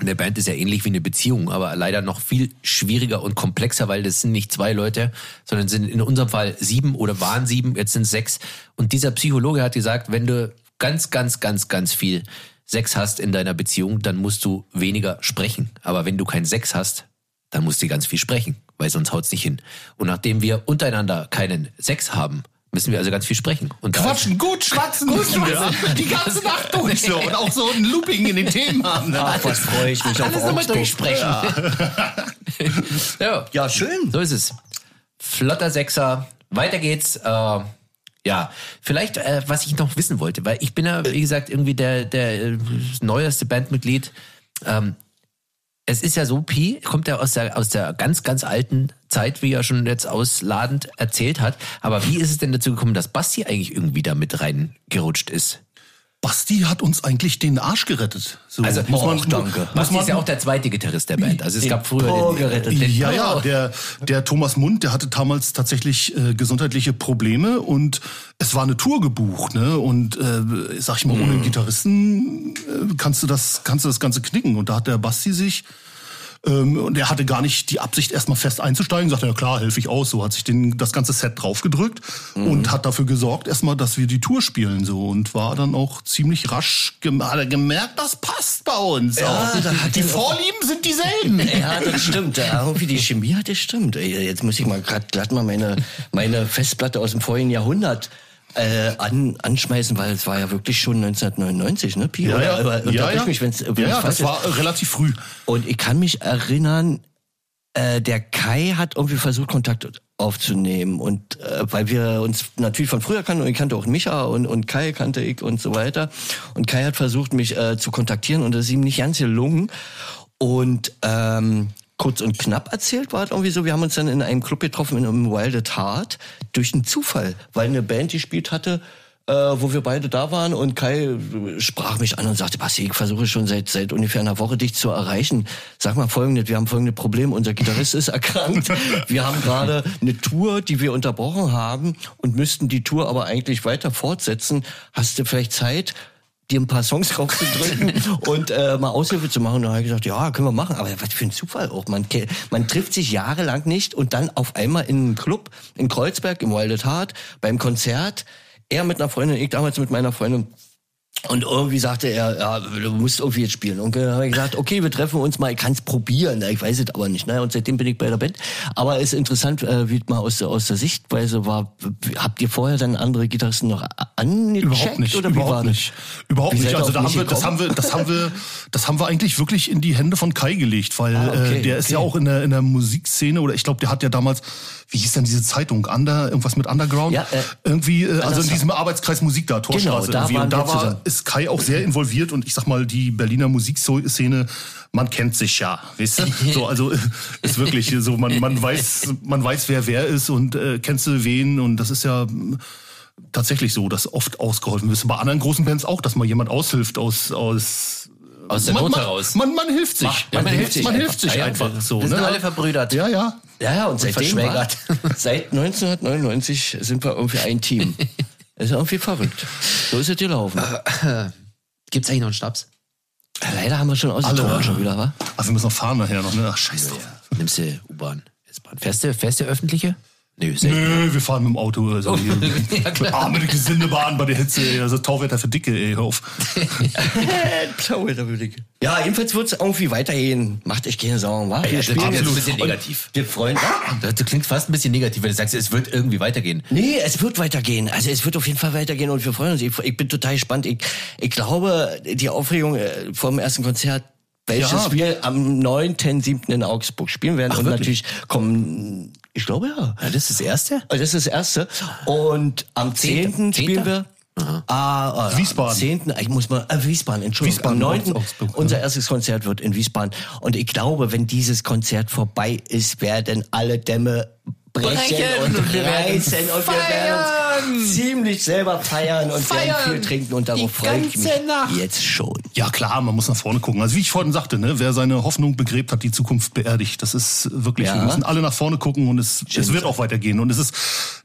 B: eine Band ist ja ähnlich wie eine Beziehung, aber leider noch viel schwieriger und komplexer, weil das sind nicht zwei Leute, sondern sind in unserem Fall sieben oder waren sieben, jetzt sind es sechs. Und dieser Psychologe hat gesagt, wenn du ganz, ganz, ganz, ganz viel Sex hast in deiner Beziehung, dann musst du weniger sprechen. Aber wenn du keinen Sex hast, dann musst du ganz viel sprechen, weil sonst haut's nicht hin. Und nachdem wir untereinander keinen Sex haben, müssen wir also ganz viel sprechen. Und
D: Quatschen, gut schwatzen müssen wir. Die ganze Nacht durch <laughs> so. Und auch so ein Looping in den Themen <laughs> haben.
C: Ach, was freue ich mich auf
B: Alles nochmal durchsprechen. <laughs> Ja.
C: Ja, schön.
B: So ist es. Flotter Sechser. Weiter geht's. Äh, ja, vielleicht, äh, was ich noch wissen wollte, weil ich bin ja, wie gesagt, irgendwie der, der äh, neueste Bandmitglied. Ähm, es ist ja so, Pi kommt ja aus der, aus der ganz, ganz alten Zeit, wie er schon jetzt ausladend erzählt hat. Aber wie ist es denn dazu gekommen, dass Basti eigentlich irgendwie da mit reingerutscht ist?
D: Basti hat uns eigentlich den Arsch gerettet. So,
B: Also,
C: oh, danke.
D: Muss
B: Basti
D: man,
B: ist ja auch der zweite Gitarrist der Band. Also es gab früher
C: Po
B: den,
C: gerettet.
B: den
D: Ja, ja, der, der Thomas Mund, der hatte damals tatsächlich äh, gesundheitliche Probleme und es war eine Tour gebucht, ne? Und äh, sag ich mal, ohne Gitarristen äh, kannst du das, kannst du das Ganze knicken. Und da hat der Basti sich und er hatte gar nicht die Absicht, erstmal fest einzusteigen. Sagte, ja klar, helfe ich aus. So hat sich den, das ganze Set draufgedrückt und hat dafür gesorgt, erstmal, dass wir die Tour spielen. so Und war dann auch ziemlich rasch, gem hat er gemerkt, das passt bei uns.
C: hat
D: die
C: auch-
D: Vorlieben sind dieselben. <laughs>
C: Ja, das stimmt. Ja, irgendwie die Chemie hat das stimmt. Jetzt muss ich mal gerade glatt mal meine, meine Festplatte aus dem vorigen Jahrhundert äh, an, anschmeißen, weil es war ja wirklich schon 1999, ne, Pi?
D: Ja, ja,
C: aber
D: ja, ja.
C: mich, wenn's,
D: ja,
C: wenn's
D: ja das
C: ist.
D: war äh, relativ früh.
C: Und ich kann mich erinnern, äh, der Kai hat irgendwie versucht, Kontakt aufzunehmen. Und äh, weil wir uns natürlich von früher kannten und ich kannte auch Micha und, und Kai kannte ich und so weiter. Und Kai hat versucht, mich äh, zu kontaktieren und das ist ihm nicht ganz gelungen. Und ähm, kurz und knapp erzählt war es irgendwie so, wir haben uns dann in einem Club getroffen, in einem Wild at Heart, durch einen Zufall, weil eine Band gespielt hatte, äh, wo wir beide da waren und Kai äh, sprach mich an und sagte, Basti, ich versuche schon seit, seit ungefähr einer Woche dich zu erreichen. Sag mal folgendes, wir haben folgende Probleme, unser Gitarrist ist erkrankt, <laughs> wir haben gerade eine Tour, die wir unterbrochen haben und müssten die Tour aber eigentlich weiter fortsetzen. Hast du vielleicht Zeit? Dir ein paar Songs rauszudrücken <laughs> und äh, mal Aushilfe zu machen. Und dann habe ich gesagt, ja, können wir machen. Aber was für ein Zufall auch. Man, man trifft sich jahrelang nicht und dann auf einmal in einem Club in Kreuzberg im Wild at Heart beim Konzert. Er mit einer Freundin, ich damals mit meiner Freundin. Und irgendwie sagte er, ja, du musst irgendwie jetzt spielen. Und dann habe ich gesagt, okay, wir treffen uns mal, ich kann es probieren. Ich weiß es aber nicht. Ne? Und seitdem bin ich bei der Band. Aber es ist interessant, äh, wie es mal aus der, aus der Sichtweise war. Habt ihr vorher dann andere Gitarristen noch angecheckt?
D: Überhaupt nicht,
C: oder wie
D: überhaupt
C: war
D: nicht. Überhaupt nicht. Also da haben wir, das haben wir, das haben wir, das haben wir eigentlich wirklich in die Hände von Kai gelegt, weil
C: Ah, okay,
D: äh, der ist
C: okay.
D: ja auch in der, in der Musikszene oder ich glaube, der hat ja damals, wie hieß denn diese Zeitung? Under, irgendwas mit Underground?
C: Ja, äh,
D: irgendwie, äh, also in diesem Arbeitskreis Musik da, Torstraße
C: Genau, da
D: irgendwie. Und da war,
C: zusammen.
D: ist Kai auch sehr involviert und ich sag mal, die Berliner Musikszene, man kennt sich ja, weißt du? <laughs> So, also äh, ist wirklich so, man, man weiß, man weiß, wer wer ist und äh, kennst du wen und das ist ja mh, tatsächlich so, dass oft ausgeholfen wird. Bei anderen großen Bands auch, dass mal jemand aushilft aus, aus
B: Aus der
D: man,
B: Not
D: man,
B: heraus.
D: Man, man hilft sich.
B: Macht- man hilft sich
D: man
B: einfach.
D: hilft sich
B: Ja, ja,
D: einfach
B: wir-
D: so.
B: wir sind
D: ne?
B: alle verbrüdert.
D: Ja, ja.
C: Ja, ja, und seitdem
B: verschwägert.
C: war, seit 1999 sind wir irgendwie ein Team. <laughs> Das ist irgendwie verrückt. So ist es gelaufen.
B: Gibt's eigentlich noch einen Schnaps?
C: Leider haben wir schon ausgetrunken schon wieder, wa?
D: Ach, wir müssen noch fahren nachher noch, ne? Ach, scheiße. drauf.
B: Nimmst du U-Bahn, S-Bahn? Fährst du, fährst du öffentliche? Nö.
D: Nö, wir fahren mit dem Auto. Also hier. <laughs>
B: Ja, klar. <laughs>
D: Arme die Gesindebahn bei der Hitze, ey. Also Tauwetter für Dicke, ey. Hör auf. <laughs>
C: Ja, jedenfalls wird es irgendwie weitergehen. Macht euch keine Sorgen, wa? Wir
B: das klingt jetzt ein bisschen
C: und
B: negativ.
C: Wir freuen
B: Das das klingt fast ein bisschen negativ, wenn du sagst, es wird irgendwie weitergehen.
C: Nee, es wird weitergehen. Also es wird auf jeden Fall weitergehen und wir freuen uns. Ich, ich bin total gespannt. Ich, ich glaube, die Aufregung äh, vom ersten Konzert, welches
D: Ja.
C: wir am 9.7. in Augsburg spielen werden. und
D: wirklich?
C: natürlich kommen, ich glaube ja.
B: Ja, das ist das Erste?
C: Also Das ist das erste. Und am 10.
B: Zehnter?
C: spielen wir. Ah, ah,
D: Wiesbaden.
C: Am 10. Ich muss mal, äh, Wiesbaden, Entschuldigung.
D: Wiesbaden,
C: am 9.
D: Augsburg, ja.
C: unser erstes Konzert wird in Wiesbaden. Und ich glaube, wenn dieses Konzert vorbei ist, werden alle Dämme brechen,
B: Brechen
C: und
B: und wir werden
C: reißen und wir werden uns ziemlich selber feiern und werden
B: Feiern.
C: viel trinken und darauf freue ich mich
B: Nacht.
C: jetzt schon.
D: Ja klar, man muss nach vorne gucken. Also wie ich vorhin sagte, ne, wer seine Hoffnung begräbt, hat die Zukunft beerdigt. Das ist wirklich,
C: Ja.
D: wir müssen alle nach vorne gucken und es, es wird auch weitergehen. Und es ist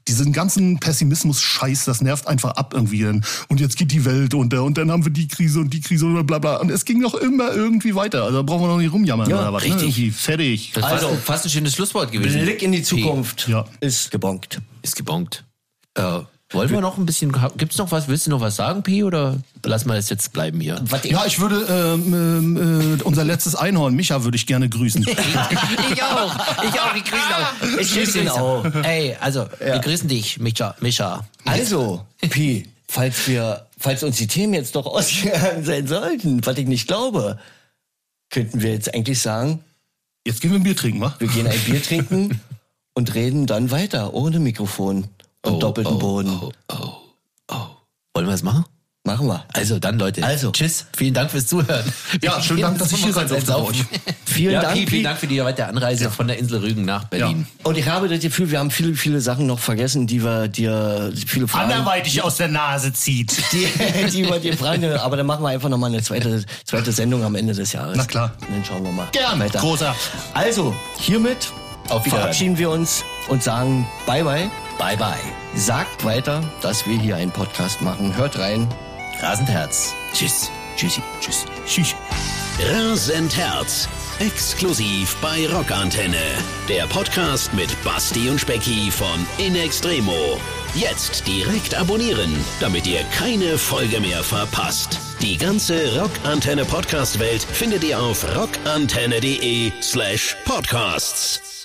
D: diesen ganzen Pessimismus-Scheiß, das nervt einfach ab irgendwie. Und jetzt geht die Welt unter und dann haben wir die Krise und die Krise und bla bla. Und es ging noch immer irgendwie weiter. Also da brauchen wir noch nicht rumjammern
C: Ja,
D: oder was.
C: richtig.
D: Ne? Fertig.
B: Das ist
C: Also,
B: fast, ein schönes Schlusswort gewesen.
C: Blick in die. Zukunft
D: Ja.
C: ist gebonkt.
B: Ist gebongt. Äh, wollen wir noch ein bisschen, gibt's noch was, willst du noch was sagen, Pi, oder lassen wir das jetzt bleiben hier?
D: Ja, ich würde ähm, äh, unser letztes Einhorn, Micha, würde ich gerne grüßen. <laughs>
B: ich auch, ich auch, ich grüße auch.
C: Ich grüße ihn auch.
B: Ey, also, wir grüßen dich, Micha, Micha.
C: Also, Pi, <laughs> falls wir, falls uns die Themen jetzt doch <laughs> ausgegangen sein sollten, was ich nicht glaube, könnten wir jetzt eigentlich sagen,
D: Jetzt gehen wir ein Bier trinken, wa?
C: wir gehen ein Bier trinken und reden dann weiter, ohne Mikrofon und doppelten Boden.
B: Wollen wir es machen?
C: Machen wir.
B: Also dann, Leute.
C: Also.
B: Tschüss. Vielen Dank fürs Zuhören.
D: Ja,
B: Wir
D: schönen Dank, dass ich hier
B: mal
D: sein
B: kurz
D: durfte bei
B: einsaufen.
C: Vielen
B: ja,
C: Dank, Pi.
B: vielen Dank für die weite Anreise von der Insel Rügen nach Berlin.
C: Und ich habe das Gefühl, wir haben viele, viele Sachen noch vergessen, die wir dir, viele Fragen,
D: Anderweitig aus der Nase zieht. <laughs>
C: die, die wir dir fragen, aber dann machen wir einfach nochmal eine zweite, zweite Sendung am Ende des Jahres.
D: Na klar.
C: Und dann schauen wir mal
D: Gern,
C: weiter.
D: großer.
C: Also, hiermit
B: Auf Wiederhören.
C: verabschieden wir uns und sagen Bye Bye.
B: Bye, bye.
C: Sagt weiter, dass wir hier einen Podcast machen. Hört rein.
B: Rasend Herz. Tschüss.
C: Tschüssi. Tschüss.
D: Tschüss.
A: Rasend Herz. Exklusiv bei Rockantenne. Der Podcast mit Basti und Specki von In Extremo. Jetzt direkt abonnieren, damit ihr keine Folge mehr verpasst. Die ganze Rockantenne Podcast Welt findet ihr auf rockantenne.de slash podcasts.